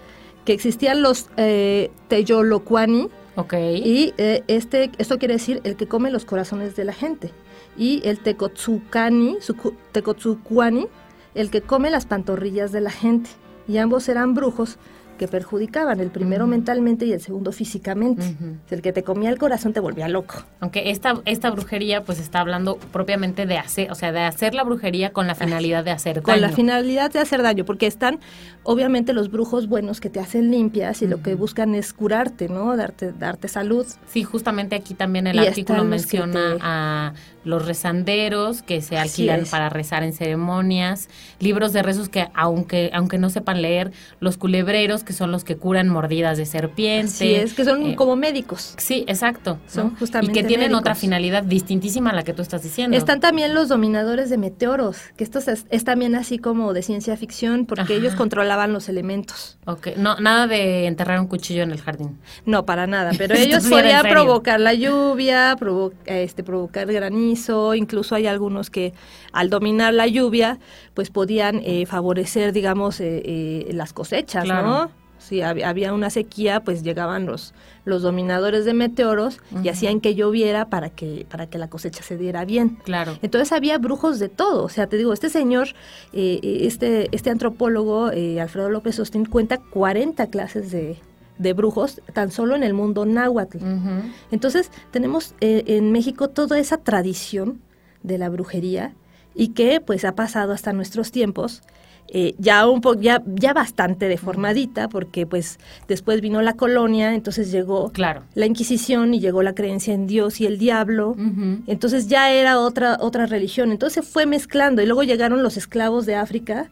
que existían los eh, Teyolocuani Ok. y eh, este, esto quiere decir el que come los corazones de la gente. Y el Tecotzucani, sucu- Tecotzucuani, el que come las pantorrillas de la gente. Y ambos eran brujos que perjudicaban, el primero mentalmente y el segundo físicamente. El que te comía el corazón te volvía loco. Aunque esta, esta brujería pues está hablando propiamente de hacer, o sea, de hacer la brujería con la finalidad de hacer Con la daño. finalidad de hacer daño, porque están obviamente los brujos buenos que te hacen limpias y lo que buscan es curarte, ¿no? Darte, darte salud. Sí, justamente aquí también el Y artículo menciona te- a los rezanderos que se alquilan para rezar en ceremonias, libros de rezos que aunque aunque no sepan leer, los culebreros que son los que curan mordidas de serpiente. Así es, que son eh, como médicos. Sí, exacto. Son ¿no? justamente Y que tienen otra finalidad distintísima a la que tú estás diciendo. Están también los dominadores de meteoros, que esto es, es también así como de ciencia ficción, porque Ajá. ellos controlaban los elementos. Ok, no, nada de enterrar un cuchillo en el jardín. No, para nada, pero ellos sí podían provocar la lluvia, provo- este, provocar granizo, incluso hay algunos que al dominar la lluvia, pues podían eh, favorecer, digamos, eh, eh, las cosechas, Claro. ¿no? Si hab- había una sequía, pues llegaban los, los dominadores de meteoros y hacían que lloviera para que, para que la cosecha se diera bien. Claro. Entonces había brujos de todo. O sea, te digo, este señor, eh, eh, este, este antropólogo, eh, Alfredo López Austin, cuenta 40 clases de, de brujos tan solo en el mundo náhuatl. Entonces tenemos eh, en México toda esa tradición de la brujería y que pues ha pasado hasta nuestros tiempos. Eh, ya un po ya, ya bastante deformadita porque pues después vino la colonia entonces llegó Claro. la Inquisición y llegó la creencia en Dios y el diablo entonces ya era otra, otra religión. Entonces se fue mezclando y luego llegaron los esclavos de África.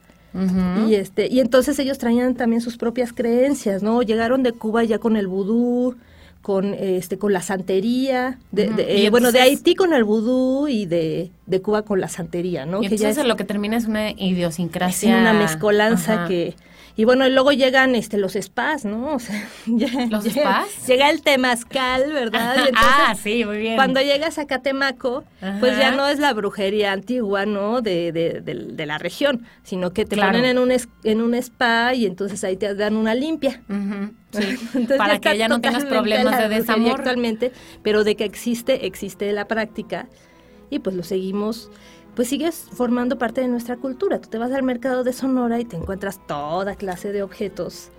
Y este, y entonces ellos traían también sus propias creencias, ¿no? Llegaron de Cuba ya con el vudú, con este, con la santería, de, eh, bueno, de Haití con el vudú y de, de Cuba con la santería, ¿no? Y Que ya entonces es- lo que termina es una es idiosincrasia. una mezcolanza que y bueno y luego llegan este los spas no o sea, ¿Los llega, spas? llega el temazcal verdad y entonces ah, sí, muy bien. cuando llegas a Catemaco pues ya no es la brujería antigua no de, de, de- de la región sino que te Claro. ponen en un en un spa y entonces ahí te dan una limpia sí. Para que ya no tengas problemas de desamor. actualmente, pero de que existe, existe la práctica y pues lo seguimos, pues sigues formando parte de nuestra cultura. Tú te vas al mercado de Sonora y te encuentras toda clase de objetos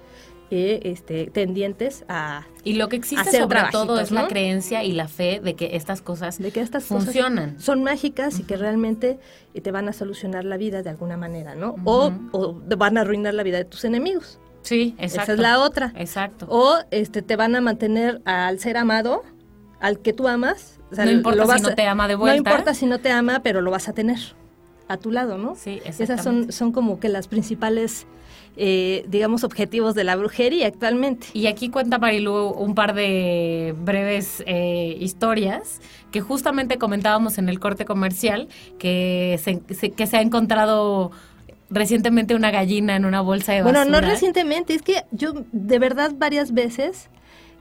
eh, este, tendientes a Y lo que existe sobre todo es la creencia y la fe de que estas cosas de que estas funcionan. cosas son mágicas y que realmente eh, te van a solucionar la vida de alguna manera, ¿no? o, Ujú. o te van a arruinar la vida de tus enemigos. Sí, exacto. Esa es la otra. Exacto. O este te van a mantener al ser amado, al que tú amas. O sea, No importa si no te ama de No vuelta. importa si no te ama, pero lo vas a tener a tu lado, ¿no? Sí, Esas son, son como que las principales, eh, digamos, objetivos de la brujería actualmente. Y aquí cuenta Marilu un par de breves eh, historias que justamente comentábamos en el corte comercial, que se, se- que se ha encontrado recientemente una gallina en una bolsa de Bueno, basura. no recientemente, es que yo de verdad varias veces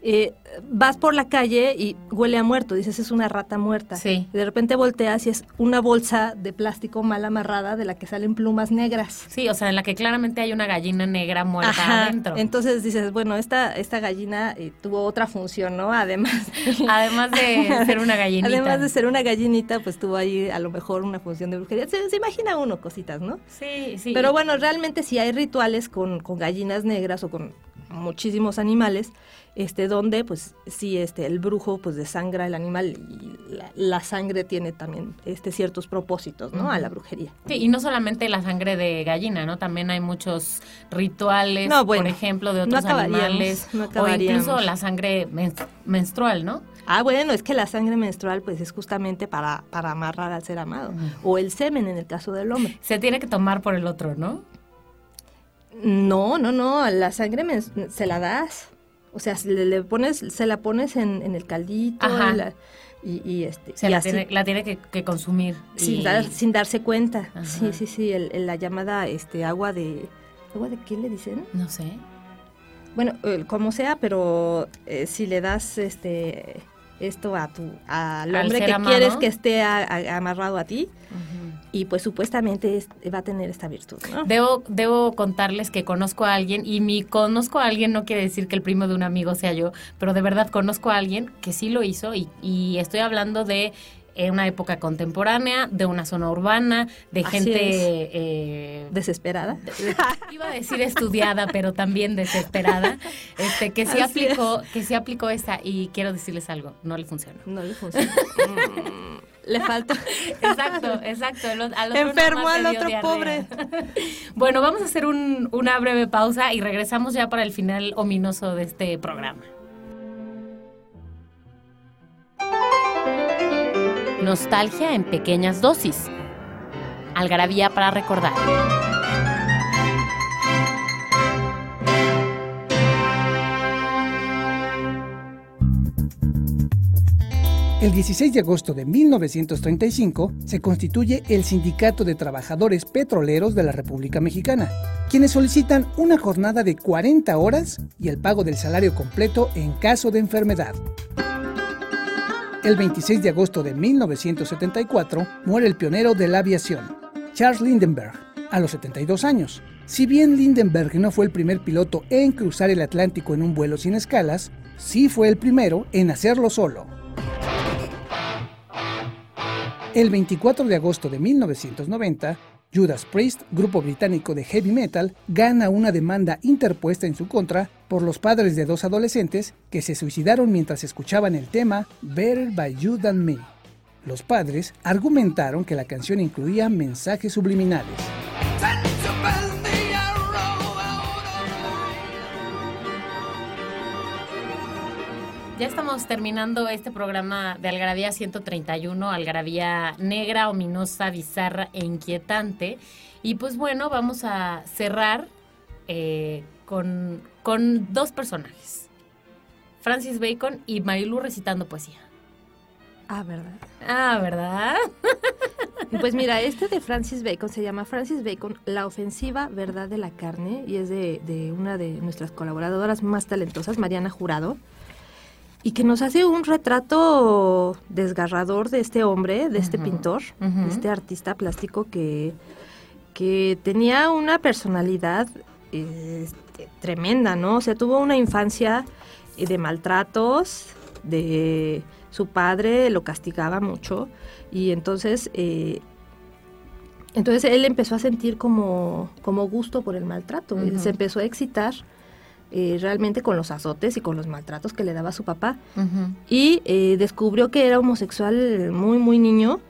eh, vas por la calle y huele a muerto, dices es una rata muerta. Sí. Y de repente volteas y es una bolsa de plástico mal amarrada de la que salen plumas negras. Sí, o sea, en la que claramente hay una gallina negra muerta Ajá, adentro. Entonces dices, bueno, esta, esta gallina eh, tuvo otra función, ¿no? Además, Además de ser una gallinita. además de ser una gallinita, pues tuvo ahí a lo mejor una función de brujería. Se, se imagina uno cositas, ¿no? Sí, sí. Pero bueno, realmente sí hay rituales con, con gallinas negras o con muchísimos animales, este, donde pues sí, este, el brujo pues desangra el animal y la, la sangre tiene también este, ciertos propósitos, ¿no? A la brujería. Sí, y no solamente la sangre de gallina, ¿no? También hay muchos rituales, No, bueno, por ejemplo, de no otros acabaríamos, animales. no o incluso la sangre men- menstrual, ¿no? Ah, bueno, es que la sangre menstrual pues es justamente para, para amarrar al ser amado. O el semen en el caso del hombre. Se tiene que tomar por el otro, ¿no? No, no, no, la sangre mens- se la das. O sea, se le, le pones, se la pones en, en el caldito Ajá. y, la- y, y, este, Se y la así, tiene, la tiene que, que consumir. sin, y- dar- sin darse cuenta. Ajá. Sí, sí, sí, el- el- la llamada este agua de... ¿Agua de qué le dicen? No sé. Bueno, el- como sea, pero eh, si le das este esto a tu al hombre que quieres que esté a- a- amarrado a ti y pues supuestamente es- va a tener esta virtud, ¿no? Debo, debo contarles que conozco a alguien, y mi conozco a alguien no quiere decir que el primo de un amigo sea yo, pero de verdad conozco a alguien que sí lo hizo, y, y estoy hablando de eh, una época contemporánea, de una zona urbana, de Así gente... es. eh, Desesperada. Iba a decir estudiada, pero también desesperada, este, que sí Así aplicó, que sí aplicó esta, y quiero decirles algo, no le funcionó. No le funciona. Le falta. Exacto, exacto. al otro nomás al otro diarrea. bueno, vamos a hacer un- una breve pausa y regresamos ya para el final ominoso de este programa. Nostalgia en pequeñas dosis. Algarabía para recordar. El 16 de agosto de 1935 se constituye el Sindicato de Trabajadores Petroleros de la República Mexicana, quienes solicitan una jornada de 40 horas y el pago del salario completo en caso de enfermedad. El 26 de agosto de 1974 muere el pionero de la aviación, Charles Lindbergh, a los 72 años. Si bien Lindbergh no fue el primer piloto en cruzar el Atlántico en un vuelo sin escalas, sí fue el primero en hacerlo solo. El 24 de agosto de 1990, Judas Priest, grupo británico de heavy metal, gana una demanda interpuesta en su contra por los padres de dos adolescentes que se suicidaron mientras escuchaban el tema Better by You Than Me. Los padres argumentaron que la canción incluía mensajes subliminales. Ya estamos terminando este programa de Algarabía 131, Algarabía negra, ominosa, bizarra e inquietante. Y pues bueno, vamos a cerrar eh, con, con dos personajes. Francis Bacon y Marilu recitando poesía. Ah, ¿verdad? Ah, ¿verdad? Pues mira, este de Francis Bacon se llama Francis Bacon, La ofensiva verdad de la carne, y es de, de una de nuestras colaboradoras más talentosas, Mariana Jurado, y que nos hace un retrato desgarrador de este hombre, de este pintor, de este artista plástico que, que tenía una personalidad este, tremenda, ¿no? O sea, tuvo una infancia eh, de maltratos, de su padre lo castigaba mucho y entonces eh, entonces él empezó a sentir como, como gusto por el maltrato, Él se empezó a excitar eh, realmente con los azotes y con los maltratos que le daba su papá. Y eh, descubrió que era homosexual muy muy niño.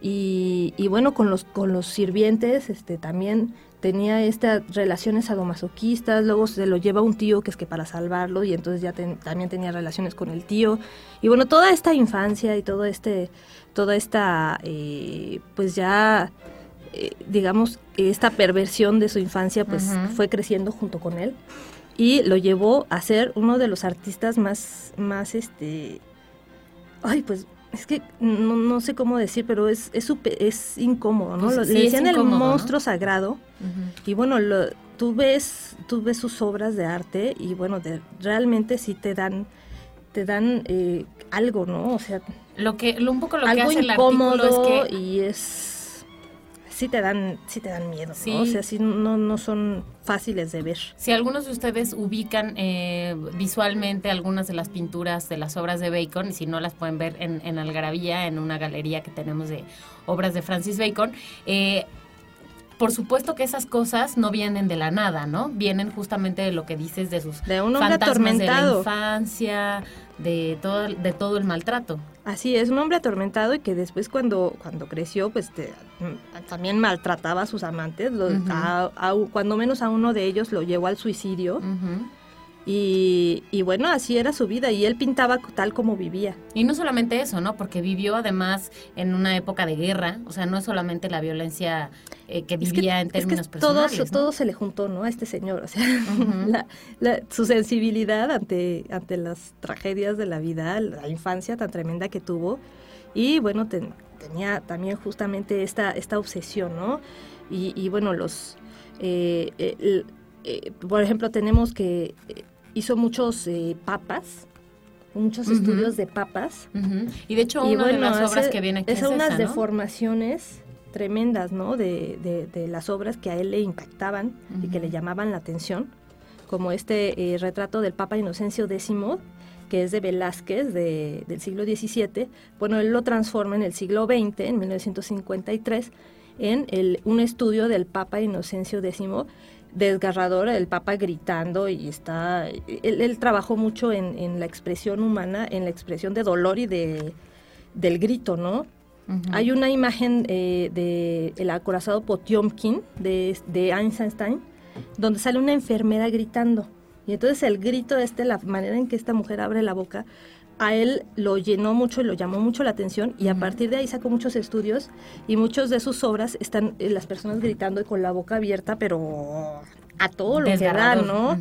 Y, y bueno con los con los sirvientes este también tenía estas relaciones sadomasoquistas. Luego se lo lleva un tío que es que para salvarlo y entonces ya ten- también tenía relaciones con el tío. Y bueno toda esta infancia y todo este toda esta eh, pues ya eh, digamos esta perversión de su infancia pues fue creciendo junto con él y lo llevó a ser uno de los artistas más, más este, ay, pues es que no, no sé cómo decir, pero es, es, es incómodo, ¿no? Pues Lo- sí, le decían el monstruo sagrado y bueno, lo, tú ves, tú ves sus obras de arte y bueno, de- realmente sí te dan, te dan eh, algo, ¿no? O sea, Lo que, lo, un poco lo que algo hace el incómodo artículo es que y es sí te dan, sí te dan miedo, Sí. ¿no? O sea, sí no, no son fáciles de ver. Si algunos de ustedes ubican eh, visualmente algunas de las pinturas de las obras de Bacon, y si no las pueden ver en, en Algarabía, en una galería que tenemos de obras de Francis Bacon, eh, por supuesto que esas cosas no vienen de la nada, ¿no? Vienen justamente de lo que dices de sus De un hombre fantasmas de la infancia, de todo, de todo el maltrato. Así es, un hombre atormentado y que después cuando, cuando creció, pues te- mm, también maltrataba a sus amantes. lo- a- a- cuando menos a uno de ellos lo llevó al suicidio. Ujú. Y, y bueno, así era su vida y él pintaba tal como vivía. Y no solamente eso, ¿no? Porque vivió además en una época de guerra, o sea, no es solamente la violencia eh, que Es que- vivía en es que términos todo, personales. ¿no? todo se le juntó, ¿no? A este señor. O sea, la- la- su sensibilidad ante, ante las tragedias de la vida, la infancia tan tremenda que tuvo. Y bueno, ten- tenía también justamente esta, esta obsesión, ¿no? Y, y bueno, los. eh, eh, eh, por ejemplo, tenemos que eh, hizo muchos eh, papas, muchos estudios de papas. Y de hecho, Y una de las obras hace- que viene aquí es, es unas esa, ¿no? deformaciones tremendas, ¿no? De, de- de las obras que a él le impactaban y que le llamaban la atención, como este eh, retrato del Papa Inocencio X, que es de Velázquez de- del siglo XVII. Bueno, él lo transforma en el siglo XX, en 1953, en el, un estudio del Papa Inocencio X desgarrador, el Papa gritando y está... Él, él trabajó mucho en, en la expresión humana, en la expresión de dolor y de, del grito, ¿no? Hay una imagen eh, de el acorazado Potiomkin de, de Einstein, donde sale una enfermera gritando. Y entonces el grito este, la manera en que esta mujer abre la boca, a él lo llenó mucho y lo llamó mucho la atención y a partir de ahí sacó muchos estudios y muchos de sus obras están eh, las personas gritando y con la boca abierta, pero a todo lo que da. ¿no?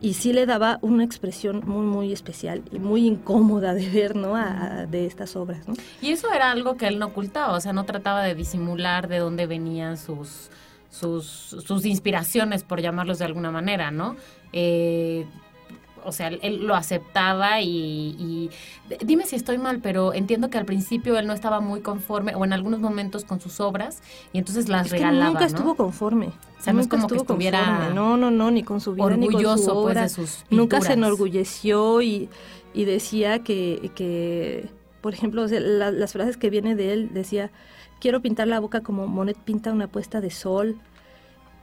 Y sí le daba una expresión muy, muy especial y muy incómoda de ver, ¿no? A- a- de estas obras, ¿no? Y eso era algo que él no ocultaba, o sea, no trataba de disimular de dónde venían sus, sus, sus inspiraciones, por llamarlos de alguna manera, ¿no? Eh, o sea, él, lo aceptaba y, y- dime si estoy mal, pero entiendo que al principio él no estaba muy conforme o en algunos momentos con sus obras y entonces las Es que regalaba, nunca ¿no? estuvo conforme. O sea, no es como que estuvo estuviera conforme. No, no, no, ni con su vida ni con su orgulloso pues de sus Nunca se enorgulleció y, y decía que, que, por ejemplo, o sea, la- las frases que viene de él, decía, quiero pintar la boca como Monet pinta una puesta de sol.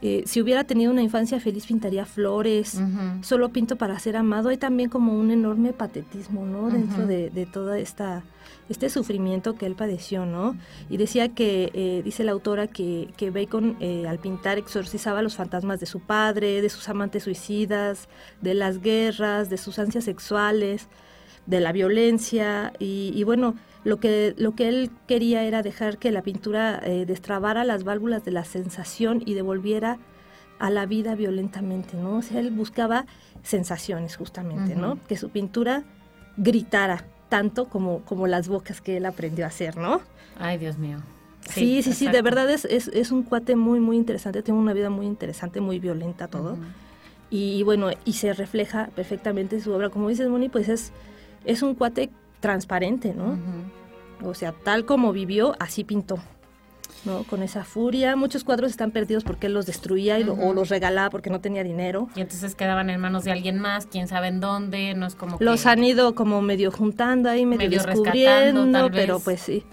Eh, si hubiera tenido una infancia feliz, pintaría flores. Solo pinto para ser amado. Hay también como un enorme patetismo, ¿no? Dentro de, de toda esta este sufrimiento que él padeció, ¿no? Y decía que, eh, dice la autora, que, que Bacon eh, al pintar exorcizaba los fantasmas de su padre, de sus amantes suicidas, de las guerras, de sus ansias sexuales. de la violencia y, y bueno, lo que, lo que él quería era dejar que la pintura eh, destrabara las válvulas de la sensación y devolviera a la vida violentamente, ¿no? O sea, él buscaba sensaciones justamente, ¿no? Que su pintura gritara tanto como, como las bocas que él aprendió a hacer, ¿no? Ay, Dios mío. Sí, sí, sí, de verdad es, es, es un cuate muy, muy interesante, tiene una vida muy interesante, muy violenta todo. Y bueno, y se refleja perfectamente en su obra. Como dices, Moni, pues es, es un cuate transparente, ¿no? O sea, tal como vivió, así pintó. ¿no? Con esa furia. Muchos cuadros están perdidos porque él los destruía y lo- o los regalaba porque no tenía dinero. Y entonces quedaban en manos de alguien más, quién sabe en dónde, no es como Los que... han ido como medio juntando ahí, medio, Medio rescatando, descubriendo, pero vez. pues sí.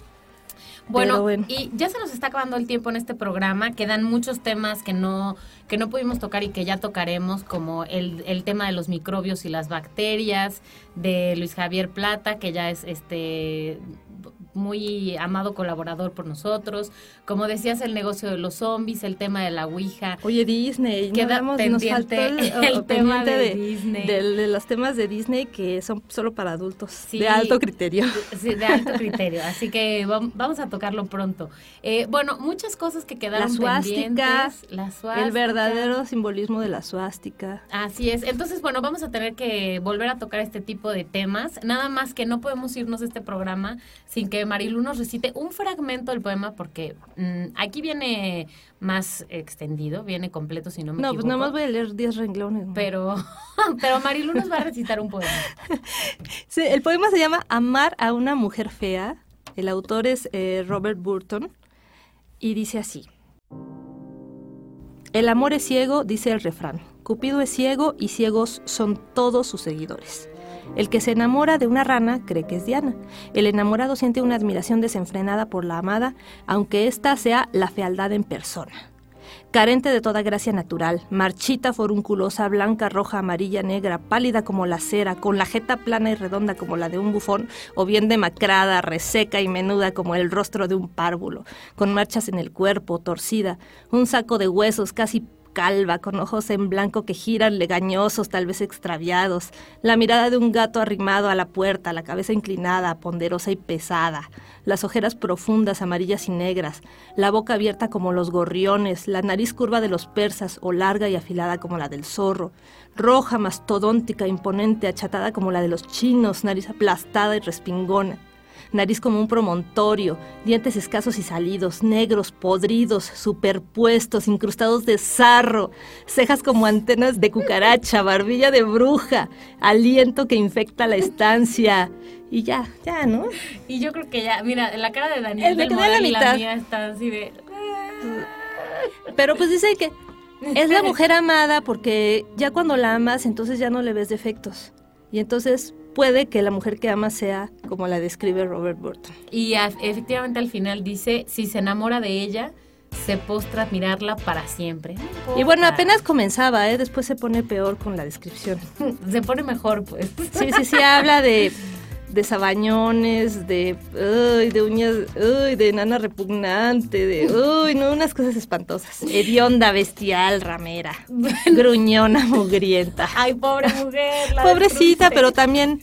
Bueno, y ya se nos está acabando el tiempo en este programa. Quedan muchos temas que no, que no pudimos tocar y que ya tocaremos, como el, el tema de los microbios y las bacterias, de Luis Javier Plata, que ya es este muy amado colaborador por nosotros. Como decías, el negocio de los zombies, el tema de la Ouija. Oye, Disney, no Queda hablamos- nos pendiente faltó el, el tema pendiente de Disney. del- de los temas de Disney que son solo para adultos, Sí. de alto criterio. Sí, de alto criterio, así que vam- vamos a tocarlo pronto. Eh, bueno, muchas cosas que quedaron pendientes. La El suástica. verdadero simbolismo de la suástica. Así es. Entonces, bueno, vamos a tener que volver a tocar este tipo de temas. Nada más que no podemos irnos de este programa sin que Marilu nos recite un fragmento del poema, porque mm, aquí viene más extendido, viene completo, si no me No, pues equivoco. nada más voy a leer 10 renglones. ¿no? Pero, pero Marilu nos va a recitar un poema. Sí, el poema se llama Amar a una mujer fea. El autor es eh, Robert Burton y dice así. El amor es ciego, dice el refrán. Cupido es ciego y ciegos son todos sus seguidores. El que se enamora de una rana cree que es Diana. El enamorado siente una admiración desenfrenada por la amada, aunque ésta sea la fealdad en persona carente de toda gracia natural, marchita, forunculosa, blanca, roja, amarilla, negra, pálida como la cera, con la jeta plana y redonda como la de un bufón, o bien demacrada, reseca y menuda como el rostro de un párvulo, con marchas en el cuerpo, torcida, un saco de huesos casi calva, con ojos en blanco que giran legañosos, tal vez extraviados, la mirada de un gato arrimado a la puerta, la cabeza inclinada, ponderosa y pesada, las ojeras profundas, amarillas y negras, la boca abierta como los gorriones, la nariz curva de los persas o larga y afilada como la del zorro, roja, mastodóntica, imponente, achatada como la de los chinos, nariz aplastada y respingona nariz como un promontorio, dientes escasos y salidos, negros, podridos, superpuestos, incrustados de sarro, cejas como antenas de cucaracha, barbilla de bruja, aliento que infecta la estancia. Y ya, ya, ¿no? Y yo creo que ya, mira, la cara de Daniel me del la Moral y la mitad. mía está así de... Pero pues dice que es la mujer amada porque ya cuando la amas, entonces ya no le ves defectos. Y entonces puede que la mujer que amas sea como la describe Robert Burton. Y a- efectivamente al final dice, si se enamora de ella, se postra a admirarla para siempre. Y bueno, apenas comenzaba, ¿eh? Después se pone peor con la descripción. Se pone mejor, pues. Sí, sí, sí, habla de, de sabañones, de, uy, de uñas, uy, de nana repugnante, de, uy, no, unas cosas espantosas. Hedionda, bestial, ramera, gruñona, mugrienta. Ay, pobre mujer. la Pobrecita, pero también,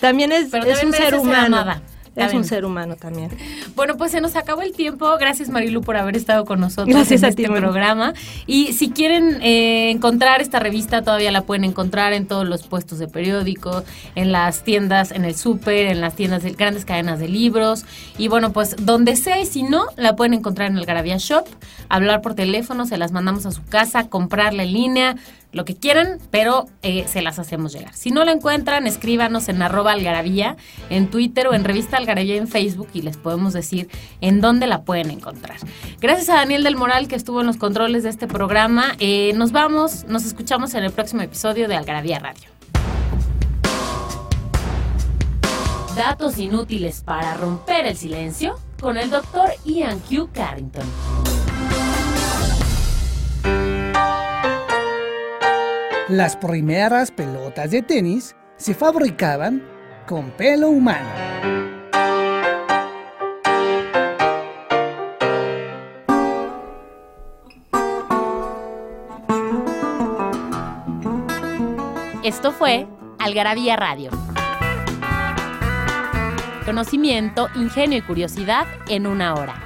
también es, es un ser ser humano. amada. Es un ser humano también. Bueno, pues se nos acabó el tiempo. Gracias, Marilu, por haber estado con nosotros Gracias en a este ti, programa. Y si quieren eh, encontrar esta revista, todavía la pueden encontrar en todos los puestos de periódico, en las tiendas, en el súper, en las tiendas de grandes cadenas de libros. Y bueno, pues donde sea y si no, la pueden encontrar en el Garabía Shop, hablar por teléfono, se las mandamos a su casa, comprarla en línea, lo que quieran, pero eh, se las hacemos llegar. Si no la encuentran, escríbanos en arroba algarabía en Twitter o en revista algarabía en Facebook y les podemos decir en dónde la pueden encontrar. Gracias a Daniel del Moral que estuvo en los controles de este programa. Eh, nos vamos, nos escuchamos en el próximo episodio de Algarabía Radio. Datos inútiles para romper el silencio con el doctor Ian Q. Carrington. Las primeras pelotas de tenis se fabricaban con pelo humano. Esto fue Algarabía Radio. Conocimiento, ingenio y curiosidad en una hora.